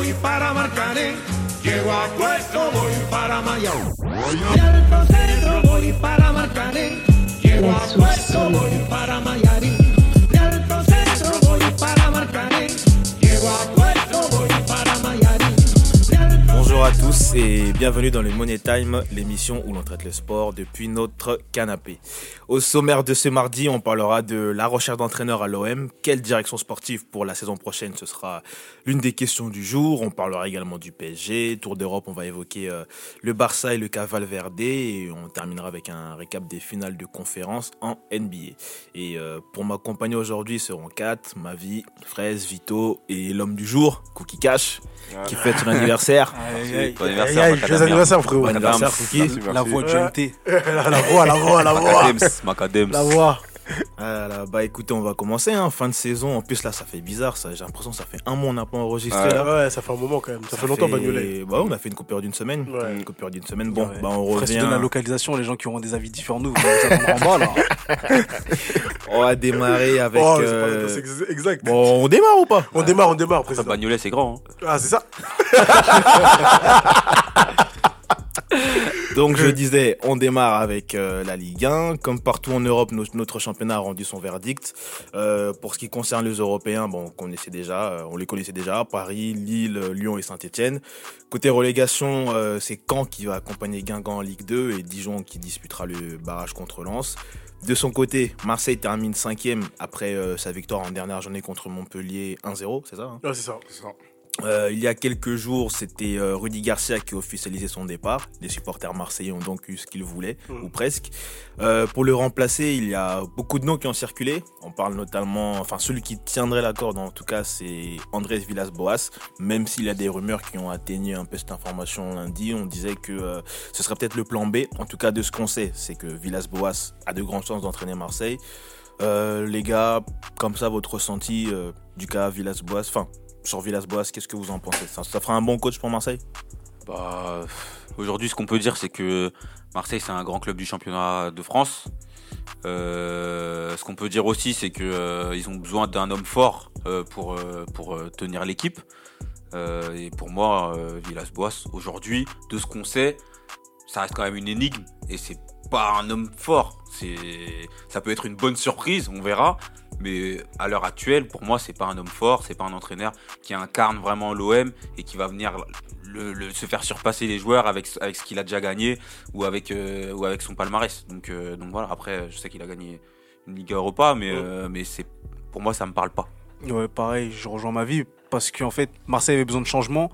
voy para Marcané. Llego a puesto, voy para Mayao. De Alto Centro voy para Marcané. Llego a puesto, voy para Mayarín. Tous et bienvenue dans le Money Time, l'émission où l'on traite le sport depuis notre canapé. Au sommaire de ce mardi, on parlera de la recherche d'entraîneur à l'OM, quelle direction sportive pour la saison prochaine, ce sera l'une des questions du jour. On parlera également du PSG, Tour d'Europe, on va évoquer euh, le Barça et le cas Valverde et on terminera avec un récap des finales de conférence en NBA. Et euh, pour m'accompagner aujourd'hui seront quatre, Mavi, Fraise, Vito et l'homme du jour, Cookie Cash, qui fête son anniversaire. Bon anniversaire, joyeux anniversaire, frérot. Bon anniversaire, merci, La voix du MT. la voix, la voix, la voix. Macadems, Macadems. La voix. Ah là, bah écoutez, on va commencer, hein, fin de saison. En plus, là, ça fait bizarre, ça. J'ai l'impression que ça fait un mois on n'a pas enregistré Ouais. là. Ouais, ça fait un moment quand même. Ça, fait longtemps, Bagnolet. Bah, on a fait une coupure d'une semaine. Ouais. Une coupure d'une semaine. Bon, Ouais. bah on revient. la localisation, les gens qui auront des avis différents de nous, vous allez nous attendre en bas là. On va démarrer avec. Oh, c'est euh, pas- exact. Bon, on démarre ou pas? On démarre, on démarre, Ça, président. Bagnolet, c'est grand. hein. Ah, c'est ça Donc je disais, on démarre avec euh, la Ligue 1. Comme partout en Europe, no- notre championnat a rendu son verdict. Euh, pour ce qui concerne les Européens, on connaissait déjà, euh, les connaissait déjà, Paris, Lille, Lyon et Saint-Etienne. Côté relégation, c'est Caen qui va accompagner Guingamp en Ligue 2 et Dijon qui disputera le barrage contre Lens. De son côté, Marseille termine cinquième après sa victoire en dernière journée contre Montpellier 1-0, c'est ça hein? C'est ça. Euh, il y a quelques jours, c'était euh, Rudy Garcia qui officialisait son départ. Les supporters marseillais ont donc eu ce qu'ils voulaient, Mhm. ou presque. Euh, pour le remplacer, il y a beaucoup de noms qui ont circulé. On parle notamment, enfin celui qui tiendrait la corde en tout cas, c'est Andrés Villas-Boas. Même s'il y a des rumeurs qui ont atteigné un peu cette information lundi, on disait que ce serait peut-être le plan B. En tout cas, de ce qu'on sait, c'est que Villas-Boas a de grandes chances d'entraîner Marseille. Les gars, comme ça, votre ressenti du cas Villas-Boas, enfin sur Villas-Boas, qu'est-ce que vous en pensez? Ça, ça fera un bon coach pour Marseille? Bah, aujourd'hui, ce qu'on peut dire, c'est que Marseille, c'est un grand club du championnat de France. Euh, ce qu'on peut dire aussi, c'est que euh, ont besoin d'un homme fort euh, pour tenir l'équipe. Et pour moi, Villas-Boas, aujourd'hui, de ce qu'on sait, ça reste quand même une énigme. Et c'est pas un homme fort. Ça peut être une bonne surprise, on verra. Mais à l'heure actuelle, pour moi, c'est pas un homme fort, c'est pas un entraîneur qui incarne vraiment l'OM et qui va venir le, le- se faire surpasser les joueurs avec, avec ce qu'il a déjà gagné ou avec, euh, ou avec son palmarès. Donc, euh, donc voilà, après, je sais qu'il a gagné une Ligue Europa, mais, euh, mais c'est, pour moi, ça me parle pas. Ouais, pareil, je rejoins ma vie parce qu'en fait, Marseille avait besoin de changement,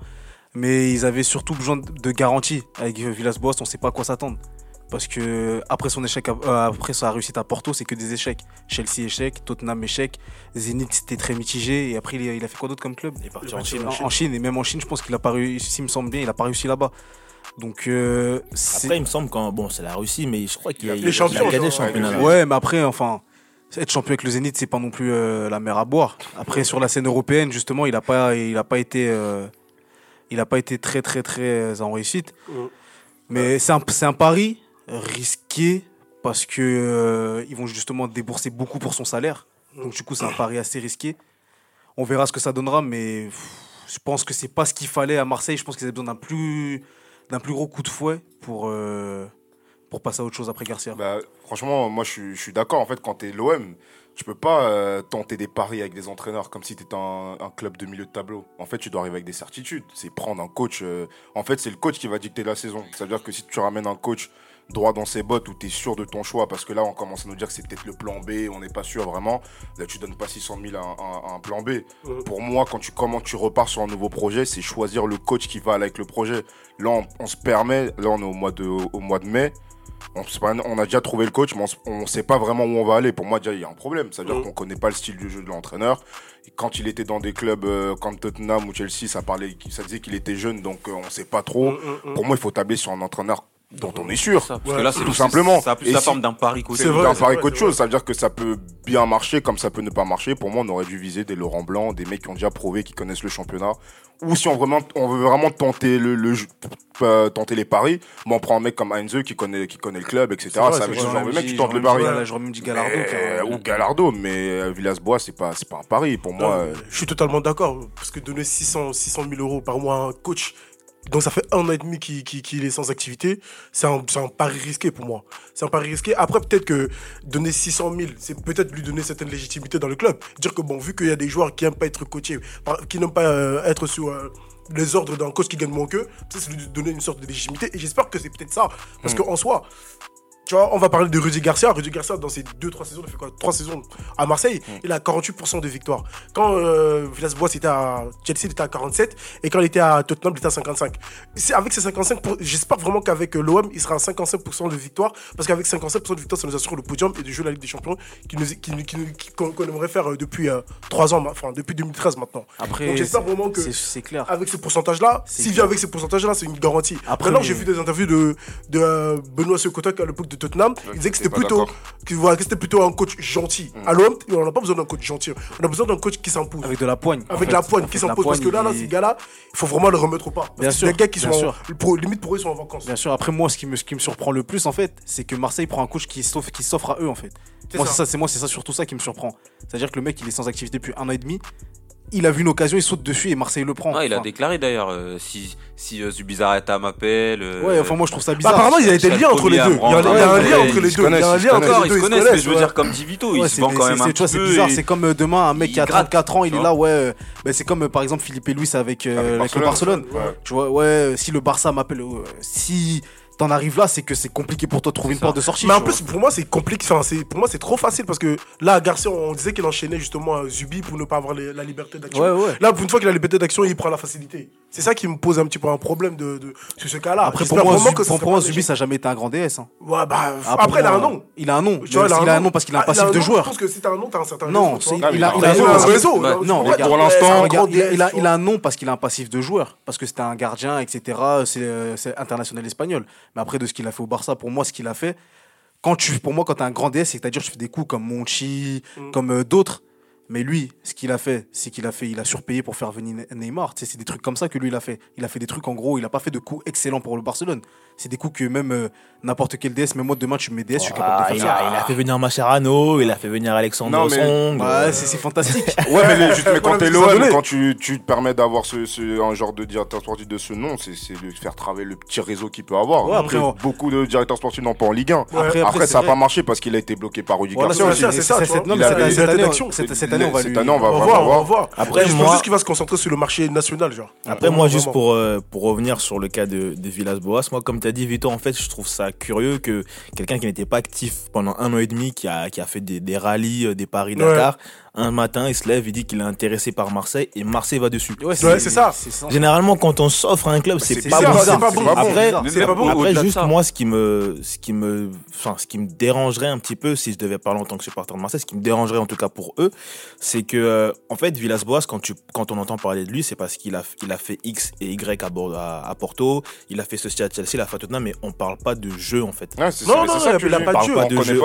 mais ils avaient surtout besoin de de garanties. Avec Villas-Boas, on sait pas à quoi s'attendre. Parce que après son échec, à- euh, après sa réussite à Porto, c'est que des échecs. Chelsea échec, Tottenham échec, Zenit c'était très mitigé. Et après, il a, il a fait quoi d'autre comme club? Il est parti Il en Chine. en, en Chine. Et même en Chine, je pense qu'il a pas réussi, s'il me semble bien, il a pas réussi là-bas. Donc, euh, Après, il me semble que bon, c'est la Russie, mais je crois qu'il a, Les il a champions, gagné le genre, championnat. Ouais, mais après, enfin, être champion avec le Zénith, c'est pas non plus euh, la mer à boire. Après, sur la scène européenne, justement, il a pas, il a pas été, euh, il a pas été très, très, très en réussite. Mais c'est un, c'est un pari risqué parce que euh, ils vont justement débourser beaucoup pour son salaire. Donc du coup, c'est un pari assez risqué. On verra ce que ça donnera, mais je pense que c'est pas ce qu'il fallait à Marseille. Je pense qu'ils avaient besoin d'un plus, d'un plus gros coup de fouet pour. euh, pour passer à autre chose après Garcia. Bah, franchement, moi je suis, d'accord. En fait, quand t'es l'OM, tu peux pas euh, tenter des paris avec des entraîneurs comme si t'étais un, un club de milieu de tableau. En fait, tu dois arriver avec des certitudes. C'est prendre un coach. En fait, c'est le coach qui va dicter la saison. C'est-à-dire que si tu ramènes un coach droit dans ses bottes où tu es sûr de ton choix, parce que là, on commence à nous dire que c'est peut-être le plan B, on n'est pas sûr vraiment. Là, tu donnes pas 600 000 à un, à un plan B. Pour moi, quand tu commences, tu repars sur un nouveau projet, c'est choisir le coach qui va aller avec le projet. Là, on, on se permet, là, on est au mois de, au mois de mai. On, on a déjà trouvé le coach, mais on ne sait pas vraiment où on va aller. Pour moi, déjà, il y a un problème. C'est-à-dire Mhm. qu'on connaît pas le style de jeu de l'entraîneur. Quand il était dans des clubs euh, comme Tottenham ou Chelsea, ça, parlait, ça disait qu'il était jeune, donc euh, on ne sait pas trop. Pour moi, il faut tabler sur un entraîneur dont on est sûr. Ça, parce Ouais, que là, c'est tout simplement. Ça a plus Et la si- forme d'un pari qu'autre C'est C'est vrai, un c'est pari qu'autre chose. Ça veut dire que ça peut bien marcher comme ça peut ne pas marcher. Pour moi, on aurait dû viser des Laurent Blanc, des mecs qui ont déjà prouvé, qui connaissent le championnat. Ou si on, vraiment, on veut vraiment tenter, le, le jeu- euh, tenter les paris, bon, on prend un mec comme Heinze qui connaît, qui connaît le club, etc. Vrai, avec ce genre de mec qui J'aurais tente le pari. voilà, J'aurais même dit Galardo. Mais- car- ou Galardo, mais euh, Villas-Boas, c'est pas, c'est pas un pari. Pour moi, euh, Je suis totalement d'accord. Parce que donner 600, 600 000 euros par mois à un coach, donc ça fait un an et demi qu'il est sans activité, c'est un, pari risqué pour moi. C'est un pari risqué. Après, peut-être que donner 600 000, c'est peut-être lui donner certaine légitimité dans le club. Dire que, bon, vu qu'il y a des joueurs qui n'aiment pas être coachés, qui n'aiment pas euh, être sous euh, les ordres d'un coach qui gagne moins qu'eux, c'est lui donner une sorte de légitimité. Et j'espère que c'est peut-être ça. Parce qu'en soi, tu vois, on va parler de Rudy Garcia. Rudy Garcia, dans ses 2-3 saisons, il a fait quoi? 3 saisons à Marseille, il a 48% de victoire. Quand euh, Villas-Boas était à Chelsea, il était à 47. Et quand il était à Tottenham, il était à 55. C'est avec ces 55, pour- j'espère vraiment qu'avec euh, l'OM, il sera à 55% de victoire. Parce qu'avec 55% de victoire, ça nous assure le podium et de jouer la Ligue des Champions nous, qui, qui qui- qu'on qu'on aimerait faire euh, depuis 3 ans, enfin depuis 2013 maintenant. Après, Donc j'espère c'est- vraiment que c'est- clair. avec ce pourcentage-là, s'il vient avec ces pourcentages-là, c'est une garantie. Après, j'ai vu des interviews de, de euh, Benoît Sekotok à l'époque de Tottenham. Il disait que c'était plutôt, que, voilà, que c'était plutôt un coach gentil. À l'OM, on n'a pas besoin d'un coach gentil. On a besoin d'un coach qui s'impose. Avec de la poigne. en Avec fait. la poigne En qui fait, s'impose. Parce que là, là, ces gars-là, il faut vraiment le remettre au pas. Parce Bien que sûr, des gars qui sont, sûr. pour- limite pour eux, ils sont en vacances. Bien sûr, après moi, ce qui me, ce qui me surprend le plus, en fait, c'est que Marseille prend un coach qui s'offre, qui s'offre à eux, en fait. C'est Moi, c'est ça, c'est moi, c'est ça surtout ça qui me surprend. C'est-à-dire que le mec, il est sans activité depuis un an et demi. Il a vu une occasion, il saute dessus et Marseille le prend. Ah, il a Enfin, déclaré d'ailleurs euh, si si euh, Zubizarreta m'appelle. euh, Ouais, enfin, moi, je trouve ça Bah, bizarre. apparemment, il y a des liens entre les deux. Il y a, un lien entre les ils deux. Il y a un lien ils se entre Encore, les ils deux. se connaissent, mais je veux ouais. dire comme Divito, Ouais, il se c'est- vend quand même c'est- un tu vois, petit c'est peu. bizarre. et- C'est comme euh, demain, un mec qui a gratte, 34 ans, il est là, ouais. bah, c'est comme par exemple Philippe Luis avec, le Barcelone. Tu vois, ouais, si le Barça m'appelle, si t'en arrives là, c'est que c'est compliqué pour toi de trouver une ça. porte de sortie. Mais en plus, pour moi, c'est compliqué. Enfin, c'est pour moi, c'est trop facile parce que là, Garcia, on disait qu'il enchaînait justement Zubi pour ne pas avoir les- la liberté d'action. Ouais, ouais. Là, pour une fois qu'il a la liberté d'action, il prend la facilité. C'est ça qui me pose un petit peu un problème de, de sur ce cas-là. Après, pour moi, vraiment Zubi, que ça pour moi, Zubi, un ça n'a jamais été un grand DS. hein. Ouais, bah, Ah, après, il a un nom. Il a un nom. Tu vois, Mais il a un nom parce qu'il a un Ah, passif de nom, joueur. Je pense que si t'as un nom, t'as un certain Non, il a, un a nom un parce que- réseau, non, pour l'instant, un il, a, un nom parce qu'il a un passif de joueur, parce que c'était un gardien, etc. C'est euh, c'est international espagnol. Mais après, de ce qu'il a fait au Barça, pour moi, ce qu'il a fait, quand tu, pour moi, quand tu as un grand DS, c'est-à-dire tu fais des coups comme Monchi, Mm. comme euh, d'autres. Mais lui, ce qu'il a fait, c'est qu'il a fait, il a surpayé pour faire venir Ne- Neymar. Tu sais, c'est des trucs comme ça que lui il a fait. Il a fait des trucs en gros, il a pas fait de coups excellents pour le Barcelone. C'est des coups que même euh, n'importe quel DS, même moi demain tu me mets DS, je suis capable Ah, de il, faire ça. a, il a fait venir Mascherano, il a fait venir Alexandre Non, mais- Song. Ouais, c'est c'est fantastique. Ouais, mais, les- juste, mais quand t'es l'OM, quand tu, tu te permets d'avoir ce, ce- un genre de directeur sportif de ce nom, c'est c'est de faire travailler le petit réseau qu'il peut avoir. Ouais, après, beaucoup de directeurs sportifs n'ont pas en Ligue 1. Ouais. Après, Après, ça n'a pas marché parce qu'il a été bloqué par Rudy Voilà, Garcia c'est ça, c'est Il cette- année, année, on va Cette lui. année, on va On va vraiment voir, on va voir. Après, je moi- pense juste qu'il va se concentrer sur le marché national, genre. Après, moi, juste pour, euh, pour revenir sur le cas de, de Villas-Boas, moi, comme tu as dit, Vito, en fait, je trouve ça curieux que quelqu'un qui n'était pas actif pendant un an et demi, qui a, qui a fait des, des rallyes, euh, des paris Dakar, un matin, il se lève, il dit qu'il est intéressé par Marseille et Marseille va dessus. Ouais, c'est ça. Généralement, quand on s'offre à un club, c'est C'est pas bon. c'est pas bon. C'est pas bon. Après, Après, juste moi, ce qui me, ce qui me, enfin, ce qui me dérangerait un petit peu, si je devais parler en tant que supporter de Marseille, ce qui me dérangerait en tout cas pour eux, c'est que, euh, en fait, Villas-Boas, quand tu, quand on entend parler de lui, c'est parce qu'il a, il a fait X et Y à, Bordeaux- à, à Porto, il a fait ceci à Chelsea, il a fait Tottenham, mais on parle pas de jeu en fait. Ouais, c'est Non, ça, non, il a pas de jeu. Il a pas de jeu.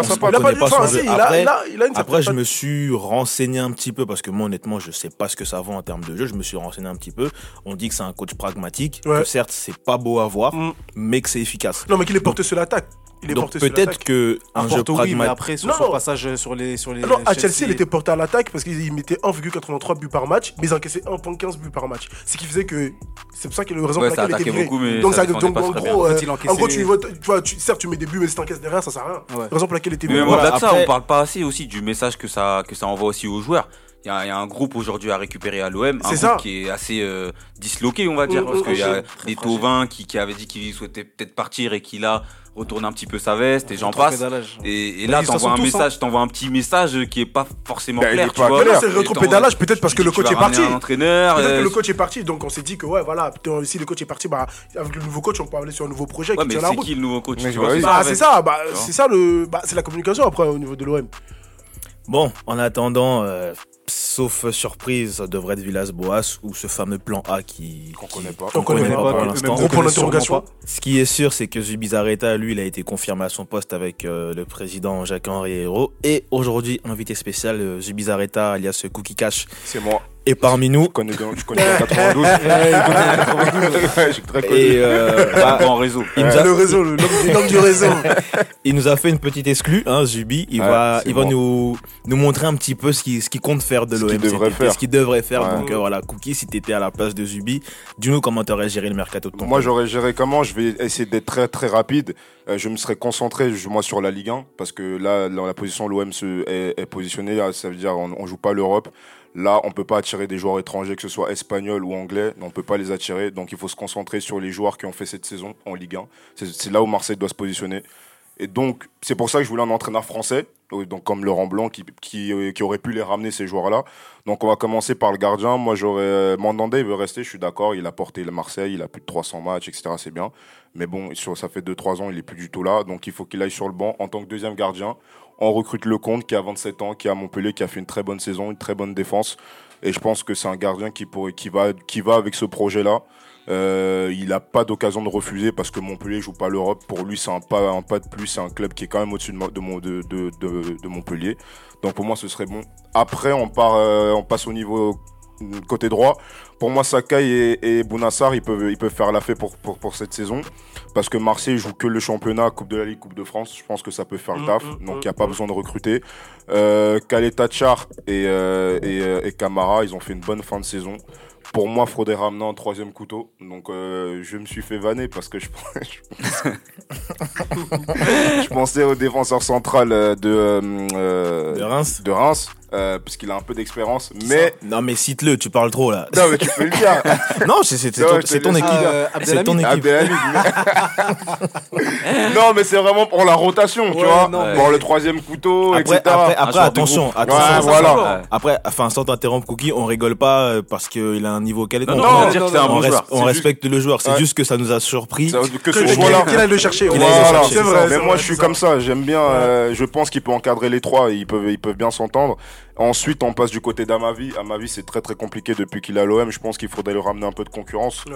Après- je me suis renseigné un petit peu parce que moi, honnêtement, je sais pas ce que ça vaut en termes de jeu. Je me suis renseigné un petit peu. On dit que c'est un coach pragmatique, Ouais. que certes, c'est pas beau à voir, Mm. mais que c'est efficace. Non, mais qu'il est porté sur l'attaque. Il est Donc porté sur peut-être l'attaque. que un jeu Porto, oui, mais pragmatique. après, sur Non, son non. passage sur les. Sur les Non, à Chelsea, il était porté à l'attaque parce qu'il mettait 1,83 buts par match, mais ils encaissaient 1,15 buts par match. Ce qui faisait que. C'est pour ça que le raison Ouais, pour laquelle il était beaucoup, mais donc, ça ça, donc pas en gros, euh, En fait, il en encaissait- gros, tu, vois, tu vois, tu- certes, tu mets des buts, mais si t'encaisses derrière, ça sert à rien. Ouais. Raison pour laquelle il était Mais Voilà, au-delà de ça, après- on parle pas assez aussi du message que ça, que ça envoie aussi aux joueurs. Il y, a, il y a un groupe aujourd'hui à récupérer à l'OM, un groupe qui est assez euh, disloqué, on va dire, Mm, parce mm, qu'il y a mm, des. Tauvins qui, qui avaient dit qu'ils souhaitaient peut-être partir et qui là retournent un petit peu sa veste et j'en passe. Et, et Bah, là, t'envoies un message, t'envoies un petit message qui est pas forcément Bah, clair, est tu pas vois. Mais là, c'est le rétropédalage, peut-être parce que le coach est parti. Entraîneur. Peut-être euh, que le coach est parti, donc on s'est dit que ouais, voilà, si le coach est parti, bah, avec le nouveau coach, on peut aller sur un nouveau projet Ouais, qui mais tient la c'est route. qui le nouveau coach Mais tu vois, oui. ça, Bah, en c'est ça, bah, vois. c'est ça le, bah, c'est la communication après au niveau de l'OM. Bon, en attendant, euh, sauf surprise, ça devrait être Villas-Boas ou ce fameux plan A qui Qu'on connaît pas. qu'on On connaît connaît pas, pas pour l'instant. gros point d'interrogation. Ce qui est sûr, c'est que Zubizarreta, lui, il a été confirmé à son poste avec euh, le président Jacques-Henri Hérault. Et aujourd'hui, invité spécial, euh, Zubizarreta, alias Cookie Cash, C'est moi. Est parmi nous. Je connais, dans- je connais dans 92. Ouais, je suis très connu. Et euh, bah, en réseau. il, nous a, Le réseau, le- l'homme l'homme du réseau. il nous a fait une petite exclue, hein, Zubi. Il Ouais, va, il va nous, nous montrer un petit peu ce qu'il ce qu'il compte faire de Ce l'OM. qu'il cet devrait faire. Ce qu'il devrait faire. Ouais. Donc euh, voilà, Cookie, si t'étais à la place de Zubi, dis-nous comment t'aurais géré le mercato de ton Moi, j'aurais géré comment? Je vais essayer d'être très très rapide. Euh, je me serais concentré moi sur la Ligue 1 parce que là, dans la position l'OM se- est, est positionné, euh, ça veut dire on, on joue pas l'Europe. Là, on peut pas attirer des joueurs étrangers, que ce soit espagnols ou anglais. On peut pas les attirer, donc il faut se concentrer sur les joueurs qui ont fait cette saison en Ligue 1. C'est là où Marseille doit se positionner. Et donc, c'est pour ça que je voulais un entraîneur français, euh, donc comme Laurent Blanc, qui, qui, euh, qui aurait pu les ramener ces joueurs-là. Donc, on va commencer par le gardien. Moi, j'aurais. euh, Mandanda, il veut rester, je suis d'accord. Il a porté le Marseille, il a plus de 300 matchs, etc. C'est bien. Mais bon, ça fait 2-3 ans, il est plus du tout là. Donc, il faut qu'il aille sur le banc en tant que deuxième gardien. On recrute Lecomte, qui a 27 ans, qui est à Montpellier, qui a fait une très bonne saison, une très bonne défense. Et je pense que c'est un gardien qui, va, avec ce projet-là. Euh, il n'a pas d'occasion de refuser parce que Montpellier joue pas l'Europe. Pour lui, c'est un pas, de plus. C'est un club qui est quand même au-dessus de, mo- de, mon- de, de, de, de Montpellier. Donc pour moi, ce serait bon. Après, on, euh, passe au niveau euh, côté droit. Pour moi, Sakai et, et Bounassar, ils peuvent, ils peuvent faire la fête pour, pour, pour cette saison. Parce que Marseille joue que le championnat, Coupe de la Ligue, Coupe de France. Je pense que ça peut faire le Mm, taf. mm, Donc mm, il n'y a pas mm. besoin de recruter. Euh, Kaleta Char et, euh, et, euh, et Camara, ils ont fait une bonne fin de saison. Pour moi, faudrait ramener un troisième couteau. Donc, euh, je me suis fait vanner parce que je, je pensais au défenseur central euh, de, euh, De Reims de Reims, euh, parce qu'il a un peu d'expérience. Mais Non, mais cite-le, tu parles trop là. non, mais tu peux le dire. non, c'est ton, équipe. Euh, C'est ton équipe. Abdelhamid. non, mais c'est vraiment pour la rotation, tu vois. non, Pour le troisième couteau, Après, etc. après, de attention, attention. Ouais, ça, voilà. ça, Ouais. Après, enfin, sans t'interrompre, Cookie, on rigole pas parce qu'il a un niveau quelconque. Non, non, on va non, dire non, que c'est un on, bon res- joueur. on respecte le joueur. C'est Ouais. juste que ça nous a surpris. Ça- que Que ce choix-là. qu'il aille le chercher. Qu'il ouais. aille le Voilà. chercher, C'est vrai. Mais moi, je suis comme ça. J'aime bien. euh, je pense qu'il peut encadrer les trois. et Ils peuvent, ils peuvent bien s'entendre. Ensuite, on passe du côté d'Amavi. Amavi, c'est très très compliqué depuis qu'il est à l'OM. Je pense qu'il faudrait lui ramener un peu de concurrence. Ouais.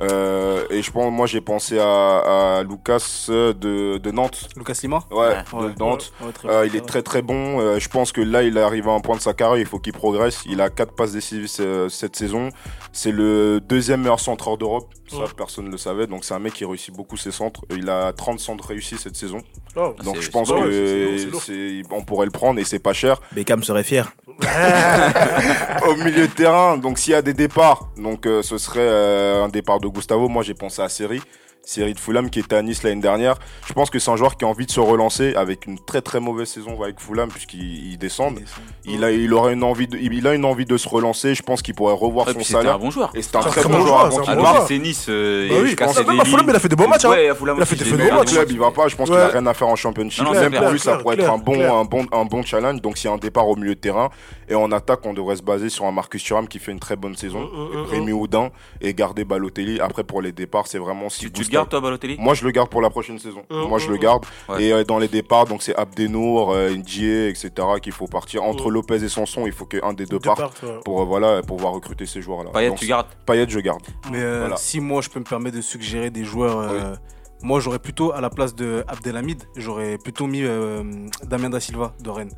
Euh, et je pense, moi, j'ai pensé à, à Lucas euh, de, de Nantes. Lucas Lima Ouais, Ouais. de Nantes. Ouais, Euh, il est très très bon. Euh, je pense que là, il arrive à un point de sa carrière. Il faut qu'il progresse. Il a quatre passes décisives cette saison. C'est le deuxième meilleur centreur d'Europe. Ça, Ouais. personne ne le savait. Donc, c'est un mec qui réussit beaucoup ses centres. Il a 30 centres réussis cette saison. Oh. Donc, je pense c'est lourd, que c'est lourd, c'est, on pourrait le prendre et c'est pas cher. Beckham serait fier. Au milieu de terrain, donc s'il y a des départs, donc euh, ce serait euh, un départ de Gustavo. Moi, j'ai pensé à Seri. Seri de Fulham qui était à Nice l'année dernière. Je pense que c'est un joueur qui a envie de se relancer avec une très très mauvaise saison avec Fulham puisqu'ils ils descendent. Il a, il aura une envie de, il a une envie de se relancer. Je pense qu'il pourrait revoir son puis c'était un salaire. bon joueur. Et c'est un C'est très très bon bon joueur. joueur, avant c'est un qu'il bon parte. joueur. c'est Nice. euh, Bah il oui, à Fulham, il a fait des bons matchs, hein. Ouais, à Fulham Il a fait des bons matchs. club, il va pas. Je pense qu'il a rien à faire en championship. Non, non, Même c'est pour clair, lui, ça clair, pourrait être un bon, un bon, un bon challenge. Donc, s'il y a un départ au milieu de terrain et en attaque, on devrait se baser sur un Marcus Thuram qui fait une très bonne saison, Mm, mm, mm, Rémi Houdin et garder Balotelli. Après, pour les départs, c'est vraiment si Gardes toi Balotelli Moi, je le garde pour la prochaine saison. Mm, Moi, je le garde. Ouais. Et euh, dans les départs, donc c'est Abdenour, euh, Ndié, etc. qu'il faut partir. Entre Mm. Lopez et Sanson, il faut qu'un des deux parte ouais. pour euh, voilà pour pouvoir recruter ces joueurs-là. Payet, Donc, tu gardes Payet, je garde. Mais euh, Voilà. si moi je peux me permettre de suggérer des joueurs, euh, moi j'aurais plutôt à la place de Abdelhamid, j'aurais plutôt mis euh, Damien da Silva de Rennes.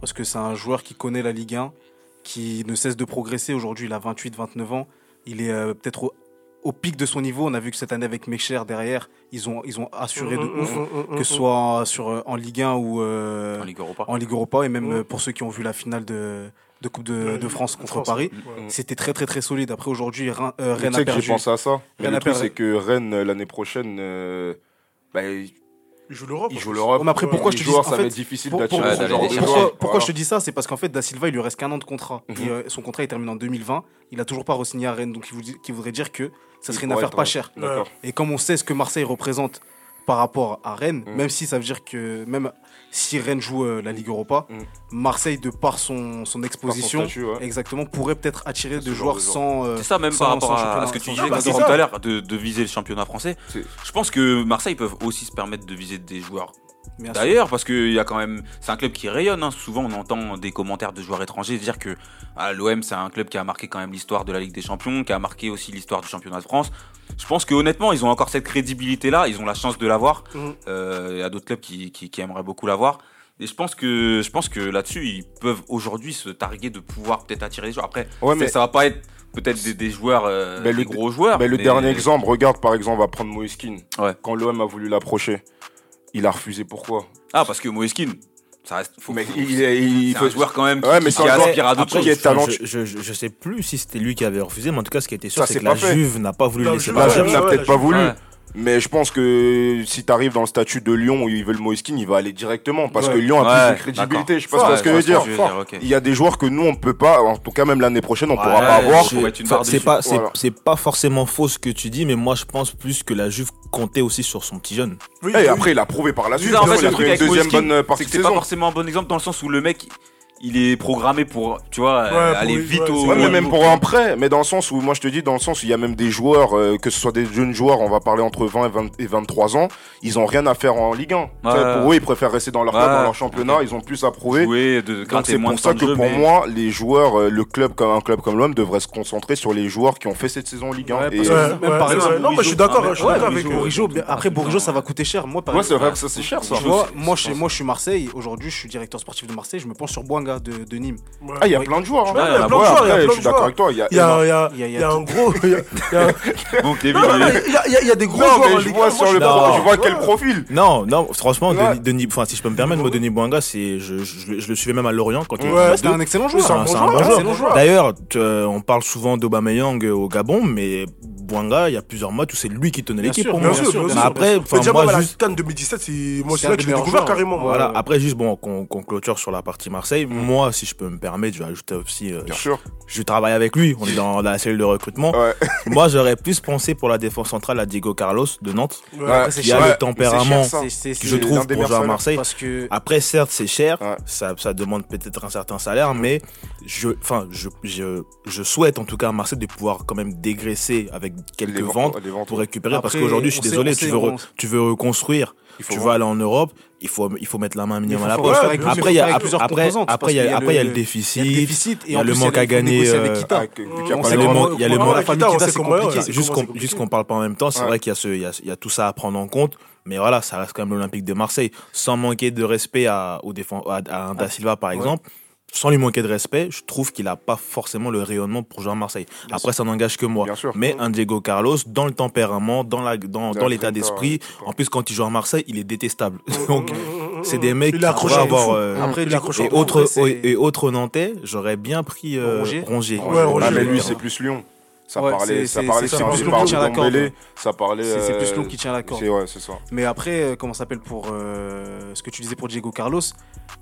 Parce que c'est un joueur qui connaît la Ligue 1, qui ne cesse de progresser. Aujourd'hui il a 28-29 ans. Il est euh, peut-être au, pic de son niveau. On a vu que cette année avec Mecher derrière, ils ont, ils ont assuré de Mm, ouf. mm, mm, mm, Que ce soit sur, euh, en Ligue 1 ou euh, en Ligue Europa. en Ligue Europa. Et même euh, pour ceux qui ont vu la finale de, de Coupe de, France contre France, Paris. ouais. C'était très très très solide. Après aujourd'hui, Rennes, euh, Tu Rennes sais a que j'ai perdu. pensé à ça. Mais Rennes le a truc, perdu. c'est que Rennes, l'année prochaine, euh, bah, il Il joue l'Europe. il en joue plus. l'Europe. Ouais, mais après, pourquoi je te dis joueurs, en ça fait, va être difficile Pour- d'attirer pour- Ouais, ce d'aller genre les de chercher. Pourquoi, je te dis ça C'est parce qu'en fait, Da Silva, il lui reste qu'un an de contrat. Mhm. Et, euh, son contrat est terminé en 2020. Il a toujours pas re-signé à Rennes. Donc, il, vous dit- qui voudrait dire que ça Il serait une affaire être, pas ouais. chère. D'accord. Et comme on sait ce que Marseille représente par rapport à Rennes, Mhm. même si ça veut dire que même si Rennes joue euh, la Ligue Europa, Mhm. Marseille, de par son, son exposition, statut, ouais. exactement, pourrait peut-être attirer de joueurs de joueurs. sans. euh, C'est ça, même sans- par rapport à, ce que tu disais Bah, tout à l'heure, de, de viser le championnat français. Je pense que Marseille peuvent aussi se permettre de viser des joueurs. D'ailleurs, parce que il y a quand même, c'est un club qui rayonne. hein. Souvent, on entend des commentaires de joueurs étrangers dire que ah, l'OM c'est un club qui a marqué quand même l'histoire de la Ligue des Champions, qui a marqué aussi l'histoire du championnat de France. Je pense que honnêtement, ils ont encore cette crédibilité-là. Ils ont la chance de l'avoir. Mhm. Euh, Il y a d'autres clubs qui, qui, qui aimeraient beaucoup l'avoir. Et je pense que je pense que là-dessus, ils peuvent aujourd'hui se targuer de pouvoir peut-être attirer des joueurs. Après, Ouais, mais- ça va pas être peut-être des, des joueurs, euh, des le- gros joueurs. Mais le mais- dernier exemple, regarde par exemple, on va prendre Moiskin. Ouais. Quand l'OM a voulu l'approcher, il a refusé pourquoi? Ah, parce que Moeskin, ça reste. Faut, Mais il, il, il c'est faut- un joueur quand même Ouais, qui, mais qui c'est un joueur- aspire à d'autres après, choses. qui est Enfin, talentueux. je, je, je sais plus si c'était lui qui avait refusé, mais en tout cas, ce qui a été sûr, c'est que la fait. Juve n'a pas voulu le laisser Juve, La. Juve n'a peut-être pas voulu. Mais je pense que si tu arrives dans le statut de Lyon où ils veulent Moiskin, il va aller directement. Parce Ouais. que Lyon a Ouais, plus de crédibilité. Je sais pas Ouais, ce que je veux dire. Il y a des joueurs que nous, on peut pas, en tout cas même l'année prochaine, on pourra Ouais, pas avoir. c'est pas, Voilà. pas forcément faux ce que tu dis, mais moi je pense plus que la Juve comptait aussi sur son petit jeune. Oui, Et oui. après, il a prouvé par la suite. en fait, il a une deuxième bonne c'est partie pas forcément un bon exemple dans le sens où le mec, il est programmé pour, tu vois, euh, pour aller lui, vite ouais, au. Ouais, mais même pour un prêt, mais dans le sens où, moi je te dis, dans le sens où il y a même des joueurs, euh, que ce soit des jeunes joueurs, on va parler entre 20 et, 20 et 23 ans, ils ont rien à faire en Ligue 1. Tu sais, Ouais. Pour eux, ils préfèrent rester dans leur club, dans leur championnat, ils ont plus à prouver. jouer, de Donc c'est moins pour de ça que jeu, pour mais- moi, les joueurs, euh, le club comme un club comme l'homme devrait se concentrer sur les joueurs qui ont fait cette saison en Ligue 1. Ouais, Et- parce que Ouais, même ouais, par exemple. Non, moi je suis d'accord, Ah, je suis Ouais, d'accord mais avec. Bourigeau, après Bourigeau, ça va coûter cher. Moi, c'est exemple, vrai que ça c'est cher ça. tu vois, moi, je, moi, je suis Marseille. Aujourd'hui, je suis directeur sportif de Marseille. Je me penche sur Boanga de, de Nîmes. Ouais. Ah, il y a plein de joueurs. hein. Y a Ah, plein de Je suis d'accord avec toi. Il y a y y un gros. Bon, Kevin, il y a- des gros joueurs je vois 1. sur le je vois quel profil. Non, non, franchement. Denis, Denis- enfin, si je peux me permettre, moi, Denis Boinga, c'est, je, je, le- suivais même à Lorient quand il Ouais, C'était un excellent joueur. c'est un bon joueur. D'ailleurs, euh, on parle souvent d'Aubameyang euh, au Gabon, mais Boinga, il y a plusieurs matchs où c'est lui qui tenait l'équipe Bien moi. sûr, bien Mais sûr. après, moi, juste, Cannes 2017, c'est moi, là que je l'ai meilleurs découvert carrément. moi. voilà. Après, juste bon, qu'on clôture sur la partie Marseille. Moi, si je peux me permettre, je vais ajouter aussi. euh, Bien sûr. je travaille avec lui. On est dans la cellule de recrutement. Ouais. Moi, j'aurais plus pensé pour la défense centrale à Diego Carlos de Nantes. Ouais. Qui a cher. le tempérament que je trouve pour jouer à. Marseille. Parce que Après, certes, c'est cher, Ouais. ça, ça demande peut-être un certain salaire, mais je, enfin, je, je, je souhaite en tout cas à Marseille de pouvoir quand même dégraisser avec quelques Les ventes les ventes. pour récupérer. parce qu'aujourd'hui, je suis désolé, tu veux, tu veux reconstruire, tu veux vendre. aller en Europe, il faut, il faut mettre la main minimum à la poche. Après, il y a, après, après, il y a, après, il y a le- déficit. il y a le déficit et y a le manque à gagner, euh, Il y a le manque- c'est compliqué. Juste qu'on juste parle pas en même temps, c'est vrai qu'il y, a ce- il y, a, il y a tout ça à prendre en compte. Mais voilà, ça reste quand même l'Olympique de Marseille. Sans manquer de respect à, au défense, à, à un Da Silva, par exemple, sans lui manquer de respect, je trouve qu'il n'a pas forcément le rayonnement pour jouer à Marseille. Après, ça n'engage que moi. Bien sûr. Mais un Diego Carlos, dans le tempérament, dans la dans, Dans dans le l'état d'esprit, en plus, quand il joue à Marseille, il est détestable. Donc, c'est des mecs Il est qui de avoir. euh, Après, et Après, autre, c'est- et autre Nantais, j'aurais bien pris euh, Rongier. Rongier. Ouais, Roger, Ah, mais lui, c'est plus Lyon. Ça Ouais, parlait, ça parlait, c'est plus de qui tient la corde. Ça parlait. C'est plus euh, Lyon qui tient la corde. Ouais, c'est ça. Mais après, euh, comment ça s'appelle pour euh, ce que tu disais pour Diego Carlos